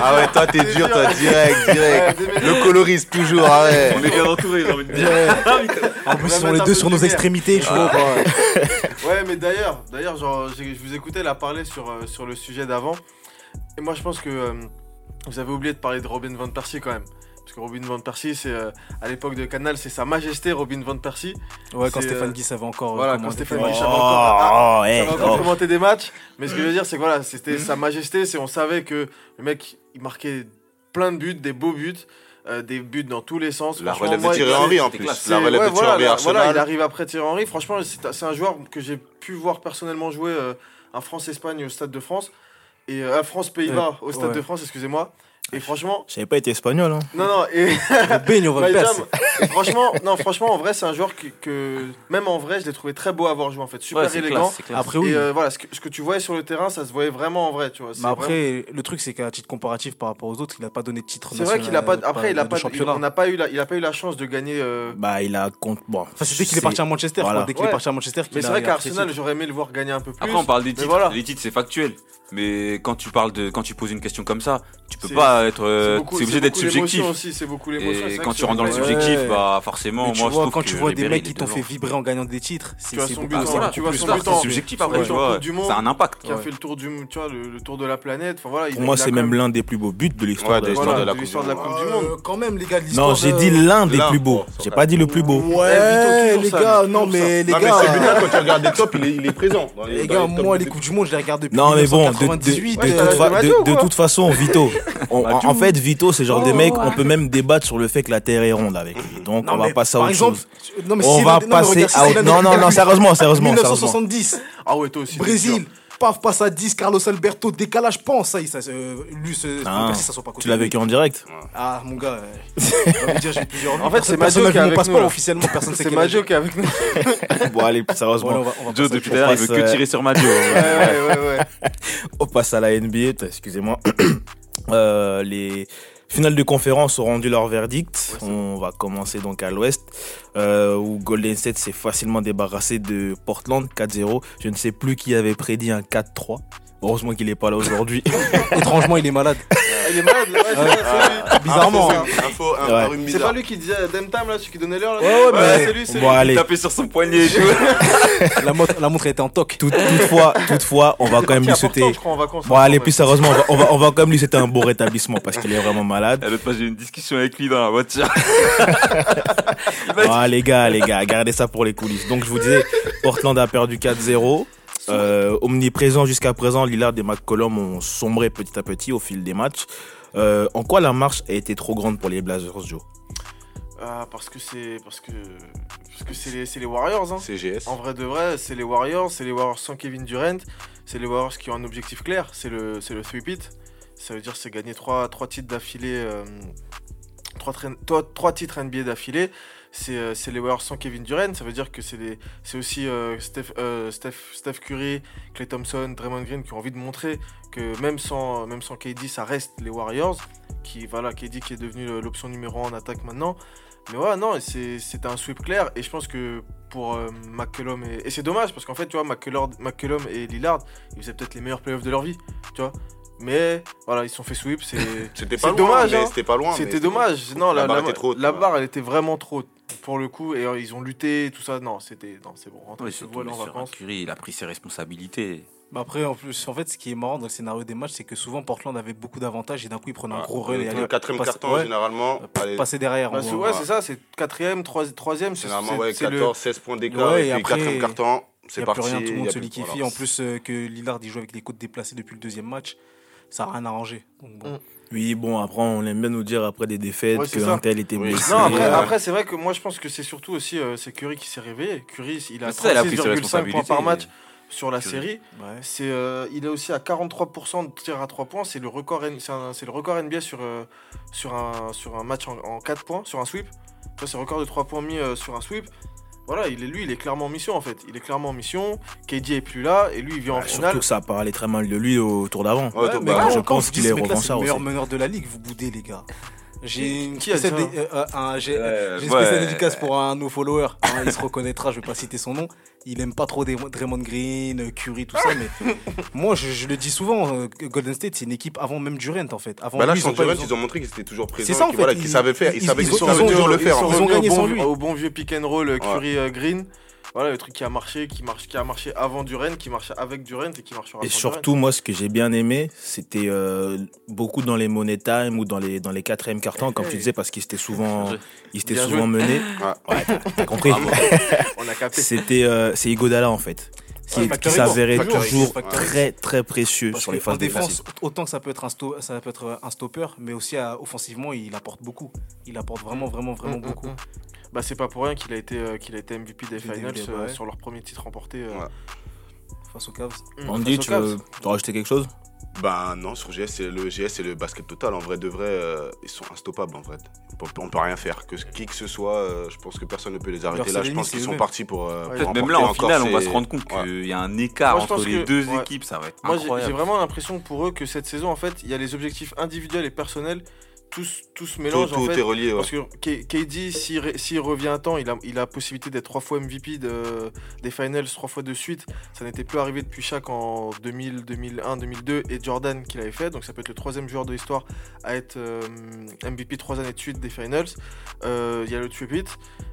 Ah ouais, toi t'es dur, toi, direct, direct. Le colorise toujours, ah ouais. On est bien entouré, j'ai envie de dire. En plus, ils sont les deux sur nos lumière. extrémités, vois. Ouais, mais d'ailleurs, d'ailleurs, genre, je vous écoutais là parler sur, euh, sur le sujet d'avant. Et moi, je pense que euh, vous avez oublié de parler de Robin Van Persie quand même. Parce que Robin Van Persie, c'est euh, à l'époque de Canal, c'est Sa Majesté Robin Van Persie. Ouais, quand Stéphane euh, Guy savait encore. euh, voilà, comment quand Stéphane Guy Oh, savait encore- oh, hey, Ça va encore oh. commenter des matchs. Mais ce que je veux dire, c'est que voilà, c'était Sa Majesté. C'est on savait que le mec, il marquait plein de buts, des beaux buts, euh, des buts dans tous les sens. La Franchement, relève de Thierry il- Henry en plus. La relève ouais, de voilà, Thierry Henry voilà, il arrive après Thierry Henry. Franchement, c'est un joueur que j'ai pu voir personnellement jouer euh, France-Espagne au Stade de France et euh, France-Pays-Bas au Stade ouais. de France, excusez-moi. Et franchement, J'avais pas été espagnol. Hein. non, non, et, Persie. Jam, et franchement, non, franchement, en vrai, c'est un joueur que, que- même en vrai, je l'ai trouvé très beau à avoir joué en fait, super Ouais, élégant. classe, c'est classe. Après, oui. Et euh, voilà, ce que, ce que tu voyais sur le terrain, ça se voyait vraiment en vrai, tu vois. Mais après, le truc, c'est qu'à titre comparatif par rapport aux autres, il n'a pas donné de titre C'est vrai qu'il a pas. Après, il a de pas. On n'a pas eu la. Il a pas eu la chance de gagner. euh, Bah, il a compte. Bon, Enfin, c'est dès qu'il est parti à Manchester. Voilà. quoi. Dès qu'il Ouais. est parti à Manchester, Mais c'est a- vrai il a pris qu'Arsenal, titre. j'aurais aimé le voir gagner un peu plus. Après, on parle des titres. voilà. Les titres, c'est factuel. Mais quand tu parles de, quand tu poses une question comme ça, tu peux C'est- pas être, euh, C'est c'est obligé c'est d'être subjectif. aussi, c'est. Et c'est quand tu rentres dans le c'est- subjectif, Ouais. bah forcément, moi je trouve quand que tu vois des mecs qui t'ont fait vibrer en gagnant des titres, c'est c'est c'est subjectif son après, but tu en vois. Coupe du Monde. Ça a un impact. Qui a fait le tour du, tu vois, le, le tour de la planète. Pour moi, c'est même l'un des plus beaux buts de l'histoire de la l'histoire Coupe de la de Coupe l'histoire du de la Monde. Coupe du Euh, Monde. Quand même, les gars, de Non, l'histoire. j'ai euh, dit l'un des plus beaux. J'ai pas dit le plus beau. Ouais, Eh, Vito, les gars, ça, non, mais les gars. celui-là, quand tu regardes des tops, il est, présent. Les gars, moi, les Coupes du Monde, je les regarde depuis Non, mais bon, de, de, 1998. de Ouais, toute, t'as fa- Madio, de- de quoi. toute façon, Vito, on- en, fait, Vito, c'est genre Oh, de mec, ouais. on peut même débattre sur le fait que la Terre est ronde avec lui. Donc, Non, on va passer à autre exemple, chose. non, mais On si va passer à autre... Non, non, non, sérieusement, sérieusement, sérieusement. 1970, Ah ouais, toi aussi. Brésil, paf, passe à 10, Carlos Alberto, décalage, pense, ça, il- ça, euh, lui, ce, Ah, ça soit pas Tu côté l'as de lui. vécu en direct Ah, mon gars, euh, dire, j'ai plusieurs. En fait, c'est n'a qui est avec nous, là. officiellement, personne sait C'est Madio qui est avec nous. Bon, allez, Bon, sérieusement. allez, on va- on va Joe, depuis l'heure, il veut que tirer sur Madio. Ouais, ouais, ouais, ouais. On passe à la NBA, excusez-moi. Euh, les finales de conférence ont rendu leur verdict. On va commencer donc à l'ouest, euh, où Golden State s'est facilement débarrassé de Portland 4-0. Je ne sais plus qui avait prédit un 4-3. Heureusement qu'il n'est pas là aujourd'hui. Étrangement, il est malade. Ah, Il est malade, là. ouais, c'est lui. Bizarrement. Ah. Info, un, Ouais. rhume C'est bizarre. pas lui qui disait Dem Time, là, celui qui donnait l'heure, là Ouais, ouais, mais- c'est lui, c'est Bon, lui. allez. Taper sur son poignet et tout. La montre, la montre était en toc. Tout- toutefois, toutefois, on va quand même lui souhaiter. je crois, en vacances. Bon, allez, ensemble, plus sérieusement, on va, on va, on va quand même lui souhaiter un beau rétablissement parce qu'il est vraiment malade. À l'autre fois, j'ai eu une discussion avec lui dans la voiture. Ah, les gars, les gars, gardez ça pour les coulisses. Donc, je vous disais, Portland a perdu 4-0. Euh, omniprésent jusqu'à présent, Lillard et McCollum ont sombré petit à petit au fil des matchs. Euh, en quoi la marche a été trop grande pour les Blazers, Joe? Ah, parce que c'est parce que parce que c'est les, Warriors hein. CGS. En vrai de vrai, c'est les Warriors, c'est les Warriors sans Kevin Durant, c'est les Warriors qui ont un objectif clair, c'est le c'est le three peat. Ça veut dire c'est gagner trois trois titres d'affilée euh, trois, train- trois- trois titres NBA d'affilée. C'est euh, c'est les Warriors sans Kevin Durant. Ça veut dire que c'est aussi euh, Steph, euh, Steph, Steph Curry, Clay Thompson, Draymond Green qui ont envie de montrer que même sans, même sans KD, ça reste les Warriors. Qui, voilà, KD qui est devenu l'option numéro 1 en attaque maintenant. Mais voilà, non, c'était un sweep clair. Et je pense que pour euh, McCollum et, et c'est dommage parce qu'en fait, tu vois, McCollum, McCollum et Lillard, ils faisaient peut-être les meilleurs playoffs de leur vie, tu vois. Mais voilà, ils se sont fait sweep. C'était pas loin, dommage, hein. c'était pas loin. c'était dommage. Non, La la, barre la- était trop haute, la barre, elle était vraiment trop haute pour le coup. Et euh, ils ont lutté, et tout ça. Non, c'était, non, c'est bon. Rentrez Ouais, se en vacances. Curry, il a pris ses responsabilités. Bah après, en plus, en fait, ce qui est marrant dans le scénario des matchs, c'est que souvent Portland avait beaucoup d'avantages et d'un coup, ils prenaient un Ouais. gros et Le quatrième carton, ouais, généralement, allez, passer derrière. Bah, ouais, c'est ça. C'est quatrième, troi- troisième. c'est- généralement, ouais, c'est le- 14, 16 points d'écart. Ouais, et et puis quatrième carton, Il c'est n'y a plus parti. rien, tout le monde se liquéfie. voilà. En plus euh, que Lillard, il joue avec des côtes déplacées depuis le deuxième match, ça n'a rien arrangé. Donc, bon. Mm. Oui, bon, après, on aime bien nous dire après des défaites Ouais, que ça. un tel était Oui. blessé. Non, après, Euh, après, c'est vrai que moi je pense que c'est surtout aussi euh, c'est Curry qui s'est réveillé. Curry, il a Mais ça, il a pris ses 36,5 points par match sur la Curry. série. Ouais. C'est, euh, il est aussi à 43% de tir à 3 points. C'est le record, N- c'est le record NBA sur, euh, sur, un, sur un match en, en 4 points, sur un sweep. C'est le record de 3 points mis euh, sur un sweep. Voilà, il est, lui, il est clairement en mission en fait. Il est clairement en mission. KD est plus là et lui, il vient en Bah, finale. Surtout que ça parlait très mal de lui au tour d'avant. Ouais, bah, je pense qu'il est revanchard C'est le meilleur meneur de la ligue, vous boudez, les gars. J'ai une Qui spéciale, ça dé- euh, un- j'ai- Ouais, une ouais. spéciale dédicace pour un de nos followers. hein, il se reconnaîtra, je vais pas citer son nom. Il aime pas trop Dray- Draymond Green, euh, Curry, tout ça. Mais moi, je, je le dis souvent, euh, Golden State, c'est une équipe avant même Durant, en fait. Avant Bah là, lui, ils sans ont Durant, besoin- ils ont montré qu'ils étaient toujours présents. C'est ça, en fait, voilà, ils- qu'ils savaient faire. Ils savaient ont- ont- le faire. ils ont gagné au sans bon, lui. au bon vieux pick and roll euh, Curry euh, Green. Voilà le truc qui a marché, qui marche, qui a marché avant Durant, qui marchait avec Durant et qui marchera Et surtout, moi, ce que j'ai bien aimé, c'était euh, beaucoup dans les money time ou dans les, dans les quatrièmes cartons, comme tu disais, parce qu'ils étaient souvent, ils étaient Bien souvent menés. Ouais. Ouais, t'as- compris. On a capté. C'était euh, c'est Igodala en fait, qui, Ouais, qui s'avérait. Factory toujours très très précieux Parce sur les phases défense, défensives. autant que ça peut être un, sto- ça peut être un stopper, mais aussi à- offensivement, il apporte beaucoup. Il apporte vraiment, vraiment, vraiment Mm, mm, beaucoup. Bah c'est pas pour rien qu'il a été euh, qu'il a été MVP des finals euh, ouais. sur leur premier titre remporté. euh, Ouais. Face aux Cavs. mm, Andy, tu Cavs. veux veux rajouter quelque chose? Bah non, sur GS, c'est le GS, c'est le basket total. En vrai, de vrai, euh, ils sont instoppables en vrai. On peut, on peut rien faire. Que qui que ce soit, euh, je pense que personne ne peut les arrêter. Là, je pense qu'ils sont partis pour. euh, Ouais. pour Peut-être même là, en finale, on va se rendre compte Ouais. qu'il y a un écart Moi, entre les que- deux ouais. équipes. Ça va être Moi j'ai- vraiment l'impression pour eux que cette saison en fait il y a les objectifs individuels et personnels tous tous se Tout, mélangent en tout fait. est relié. ouais. Parce que KD, s'il revient à temps, il a, il a la possibilité d'être trois fois MVP de, des finals, trois fois de suite. Ça n'était plus arrivé depuis Shaq en 2000, 2001, 2002 et Jordan qui l'avait fait. Donc ça peut être le troisième joueur de l'histoire à être euh, MVP trois années de suite des finals. Euh, Il y a le Tripit.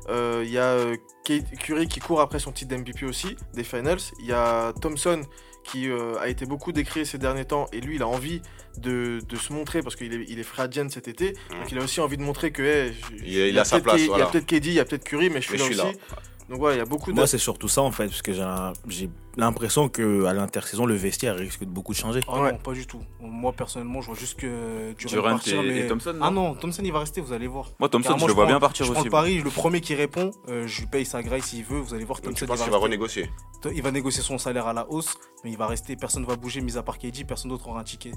Euh, Il y a Kate- Curry qui court après son titre d'MVP aussi des finals. Il y a Thompson qui a été beaucoup décrié ces derniers temps et lui il a envie de, de se montrer parce qu'il est, il est free agent cet été donc il a aussi envie de montrer que hey, je- Il- je- a sa place, il y a peut-être KD il y a peut-être Curry mais je suis Mais là je suis aussi là. donc voilà il y a beaucoup de Moi, c'est surtout ça en fait, parce que j'ai l'impression que à l'intersaison, le vestiaire risque de beaucoup de changer. Ah Ouais. non, pas du tout. Moi, personnellement, je vois juste que Durant, Durant partir, et, mais... et Thompson, non Ah non, Thompson, il va rester, vous allez voir. Moi, Thompson, Carrément, je le vois prends- bien partir je prends aussi. le pari, le premier qui répond, euh, je lui paye sa graille s'il veut, vous allez voir, Thompson, tu il penses va, qu'il va renégocier il va négocier son salaire à la hausse, mais il va rester, personne ne va bouger, mis à part KD, personne d'autre aura un ticket.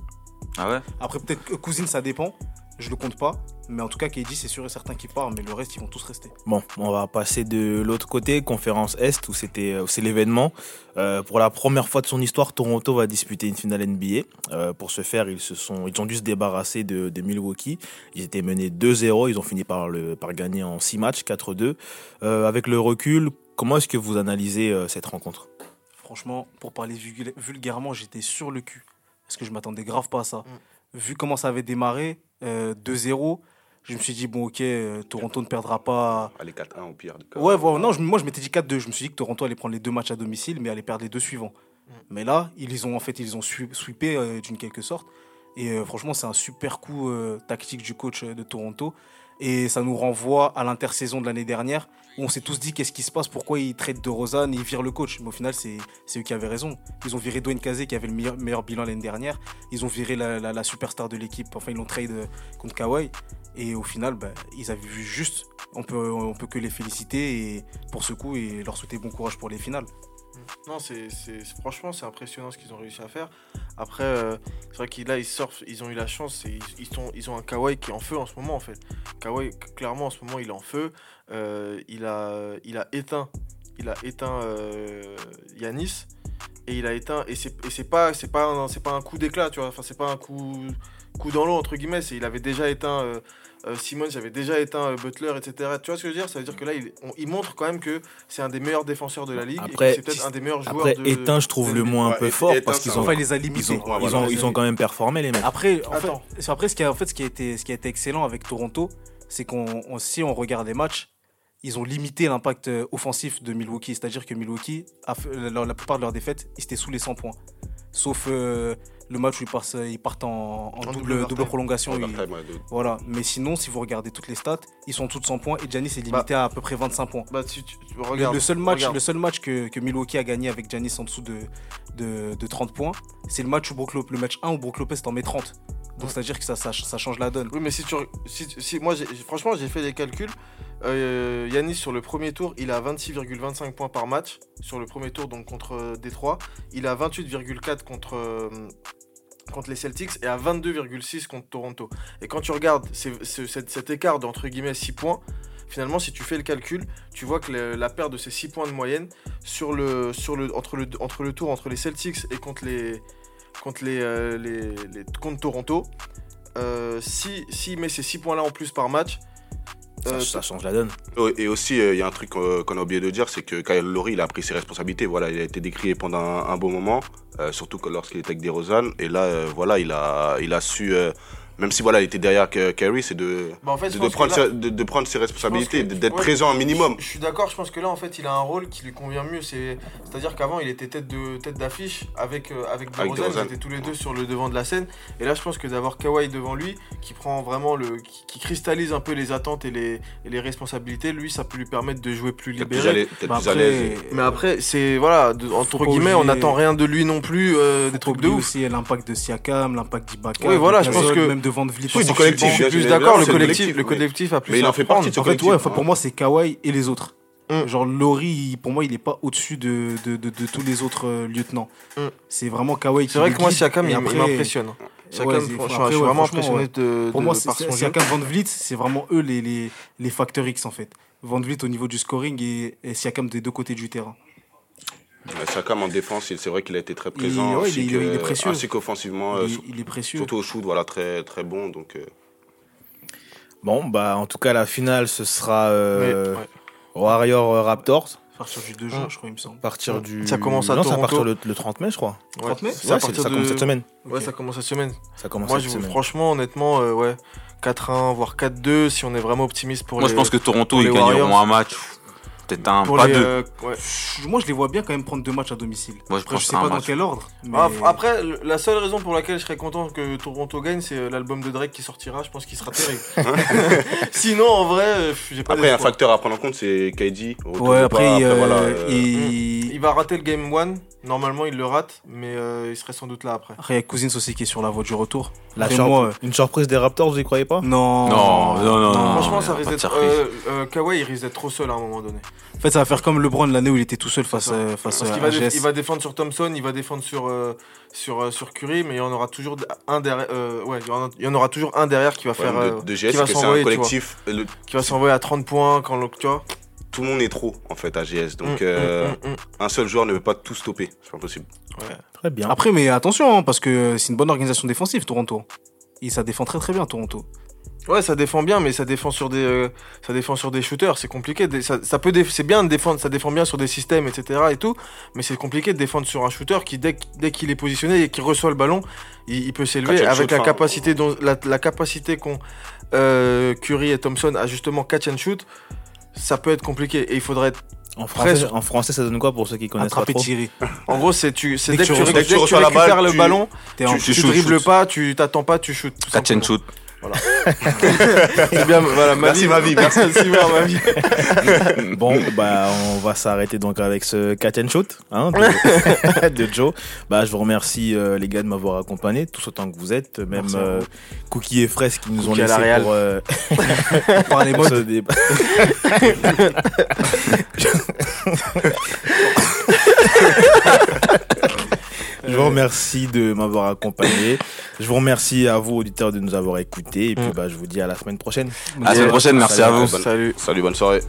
Ah ouais Après, peut-être que Cousine, ça dépend, je le compte pas, mais en tout cas, KD, c'est sûr et certain qu'il part, mais le reste, ils vont tous rester. Bon, on va passer de l'autre côté, conférence Est, où c'était où c'est l'événement. Euh, pour la première fois de son histoire, Toronto va disputer une finale NBA. Euh, pour ce faire, ils se sont, ils ont dû se débarrasser de, de Milwaukee. Ils étaient menés 2-0, ils ont fini par le, par gagner en 6 matchs, 4-2. Euh, avec le recul, comment est-ce que vous analysez euh, cette rencontre? Franchement, pour parler vulga- vulgairement, j'étais sur le cul. Parce que je m'attendais grave pas à ça. Vu comment ça avait démarré, euh, 2-0, je me suis dit, bon, ok, euh, Toronto ne perdra pas. Allez, 4-1 au pire. Ouais, voilà, non, je- moi je m'étais dit 4-2. Je me suis dit que Toronto allait prendre les deux matchs à domicile, mais allait perdre les deux suivants. Mais là, ils ont en fait, ils ont sweepé euh, d'une quelque sorte. Et euh, franchement, c'est un super coup euh, tactique du coach euh, de Toronto. Et ça nous renvoie à l'intersaison de l'année dernière, on s'est tous dit qu'est-ce qui se passe, pourquoi ils traitent de Rosanne, ils virent le coach. Mais au final, c'est eux qui avaient raison. Ils ont viré Dwayne Casey, qui avait le meilleur, bilan l'année dernière. Ils ont viré la, superstar de l'équipe. Enfin, ils l'ont trade euh, contre Kawhi. Et au final, bah, ils avaient vu juste. On peut, peut que les féliciter pour ce coup et leur souhaiter bon courage pour les finales. Non, c'est, franchement, c'est impressionnant ce qu'ils ont réussi à faire. Après, euh, c'est vrai qu'ils là, ils surfent, ils ont eu la chance, et ils, sont, ils ont un Kawhi qui est en feu en ce moment en fait. Kawhi, clairement en ce moment, il est en feu. Euh, il a, il a éteint, il a éteint euh, Yanis et il a éteint et c'est pas, pas, pas un coup d'éclat, tu vois. Enfin, c'est pas un coup, coup dans l'eau entre guillemets. C'est, il avait déjà éteint. Euh, euh, Simmons avait déjà éteint euh, Butler, etc. Tu vois ce que je veux dire? Ça veut dire que là, il, on- il montre quand même que c'est un des meilleurs défenseurs de la ligue Après, c'est peut-être un des meilleurs joueurs Après, de. éteint, je trouve le mot un peu fort parce qu'ils ont, Enfin, il les a ils limités. ont, Ouais, ils voilà. ont, ils ont quand même performé les mecs. Après, en fait, Attends. c'est après ce qui, a, en fait, ce qui a été, ce qui a été excellent avec Toronto, c'est qu'on, on- si on regarde les matchs, ils ont limité l'impact euh, offensif de Milwaukee. C'est-à-dire que Milwaukee, a fait- la, la plupart de leurs défaites, ils étaient sous les 100 points. Sauf euh, le match où ils partent, ils partent en, en En double, double overtime. double prolongation. ils- ouais, voilà. Mais sinon, si vous regardez toutes les stats, ils sont tous 100 points et Giannis est limité à à peu près 25 points. Bah, tu, tu- tu- Le- regarde, le seul match, regarde. le seul match que, que Milwaukee a gagné avec Giannis en dessous de, de, de 30 points, c'est le match où Brook Lopez- le match 1 où Brook Lopez t'en met 30. Donc c'est-à-dire que ça, ça, ça change la donne. Oui, mais si tu. Si, si- moi, franchement, j'ai fait les calculs. Euh, Yanis, sur le premier tour, il a 26,25 points par match. Sur le premier tour, donc contre euh, Détroit. Il a 28,4 contre. Contre les Celtics et à 22,6 contre Toronto. Et quand tu regardes ces- ce- cet, cet écart d'entre guillemets 6 points, finalement si tu fais le calcul, tu vois que la perte de ces 6 points de moyenne sur le, sur le, entre, le, entre le tour entre les Celtics et contre les, contre les, euh, contre Toronto, euh, si s'il met ces 6 points là en plus par match, Ça, euh, ça change la donne. Et aussi, euh, il y a un truc euh, qu'on a oublié de dire, c'est que Kyle Lowry, il a pris ses responsabilités. Voilà, il a été décrié pendant un, un bon moment, euh, surtout lorsqu'il était avec DeRozan. Et là, voilà, il a, il a su, même si voilà, il était derrière Kyrie, c'est de, bah, en fait, de, de prendre, là- ses, de, de prendre ses responsabilités, que- d'être ouais, présent un minimum. Je, je suis d'accord, je pense que là en fait il a un rôle qui lui convient mieux. C'est, c'est-à-dire qu'avant il était tête de tête d'affiche avec euh, avec Avec ils étaient tous les deux sur le devant de la scène. Et là je pense que d'avoir Kawhi devant lui, qui prend vraiment le, qui, qui cristallise un peu les attentes et les, et les responsabilités, lui ça peut lui permettre de jouer plus libéré. plus à après, l'aise. Mais après c'est voilà, de- entre guillemets, on n'attend rien de lui non plus, euh, des trucs de ouf. aussi l'impact de Siakam, l'impact d'Ibaka. Oui, voilà, de je pense que- même de Van Vliet. Oui, en du sortie collectif, de banc. Je suis plus d'accord, le collectif, le a plus Mais il en fait partie En fait, ouais, enfin, pour hein. moi, c'est Kawhi et les autres. Mm. Genre, Laurie, pour moi, il est pas au-dessus de, de, de, de tous les autres euh, lieutenants. Mm. C'est vraiment Kawhi qui C'est vrai que moi Siakam il, m'impressionne. Siakam, Ouais, franchement, après, je suis vraiment impressionné ouais. de, Pour moi. Siakam, Van Vliet, c'est vraiment eux les, les, les facteurs X en fait. Van Vliet au niveau du scoring et, et Siakam des deux côtés du terrain. Ouais, Siakam en défense, il- c'est vrai qu'il a été très présent. ouais, ainsi il est- il est que- précieux. Ainsi qu'offensivement, euh, il, est- sur- il est précieux. surtout au shoot, voilà, très, très bon. Donc, euh, Bon, bah en tout cas, la finale, ce sera euh, Ouais, ouais. Warrior euh, Raptors. À partir du 2 juin, Mm. je crois, il me semble. Partir Ouais. du. Ça commence à non, Toronto. partir le, le 30 mai, je crois. Ouais. 30 mai Ouais, ça de- commence cette semaine. Ouais, ça commence cette semaine. Ça commence Moi, cette je, semaine. franchement, honnêtement, euh, ouais, 4-1, voire 4-2, si on est vraiment optimiste pour Moi, les. je pense que Toronto, ils gagneront un match. Peut-être un, pas les, deux. euh, ouais. Moi, je les vois bien quand même prendre deux matchs à domicile. Moi, je Après, pense je sais pas dans quel ordre. Mais... Ah, f- Après, la seule raison pour laquelle je serais content que Toronto gagne, c'est euh, l'album de Drake qui sortira. Je pense qu'il sera terrible. Sinon, en vrai, euh, j'ai pas Après, il y a un facteur à prendre en compte, c'est KD. Ouais, ou après, pas, il, euh, voilà, euh, il- Il va rater le game 1. Normalement, il le rate, mais euh, il serait sans doute là après. Après, il y a Cousins aussi qui est sur la voie du retour. La moi, euh, Une surprise des Raptors, vous y croyez pas? Non. Non, non, non, non. Franchement, ça a risque d'être. Euh, euh, Kawhi, il risque d'être trop seul à un moment donné. En fait, ça va faire comme LeBron l'année où il était tout seul face, à- face Parce à qu'il va, AGS. il va défendre sur Thompson, il va défendre sur, euh, sur, euh, sur Curry, mais il y en aura toujours un derrière. euh, ouais, il y en a- il y en aura toujours un derrière qui va faire. euh, de, de qui GS, va que c'est s'envoyer, collectif. le- qui va s'envoyer à 30 points quand. Tu vois tout le monde est trop, en fait, à GS. Donc, Mm, euh, mm, mm, un seul joueur ne peut pas tout stopper. C'est pas possible. Ouais. Très bien. Après, mais attention, hein, parce que c'est une bonne organisation défensive, Toronto. Et ça défend très très bien, Toronto. Ouais, ça défend bien, mais ça défend sur des, euh, ça défend sur des shooters. C'est compliqué. Des- Ça, ça peut, déf- c'est bien de défendre, ça défend bien sur des systèmes, etc. et tout. Mais c'est compliqué de défendre sur un shooter qui, dès, dès qu'il est positionné et qu'il reçoit le ballon, il, il peut s'élever avec shoot, la capacité dont, la, la capacité qu'ont euh, Curry et Thompson à justement catch and shoot. Ça peut être compliqué et il faudrait. être- En français, en français, ça donne quoi pour ceux qui connaissent Attraper, pas trop tirer. En gros, c'est tu, c'est Dès dès, que tu tu, reçois- dès que tu reçois la récupères balle, le tu- ballon, tu, tu shoot, dribbles shoot. pas, tu t'attends pas, tu shootes. tout Catch and simplement. C'est bien, voilà, ma Merci, vie. ma vie, merci. ma vie. Bon, bah, on va s'arrêter donc avec ce catch and shoot hein, de, de Joe. Bah, je vous remercie euh, les gars de m'avoir accompagné, tous autant que vous êtes, même euh, Cookie et Fraise qui nous ont Cookie la laissé Real. pour, euh, par les pour ce débat. Je vous remercie de m'avoir accompagné. Je vous remercie à vous, auditeurs, de nous avoir écoutés. Et puis, Mm. bah, je vous dis à la semaine prochaine. À la semaine prochaine, merci à vous. Salut. Salut, bonne soirée.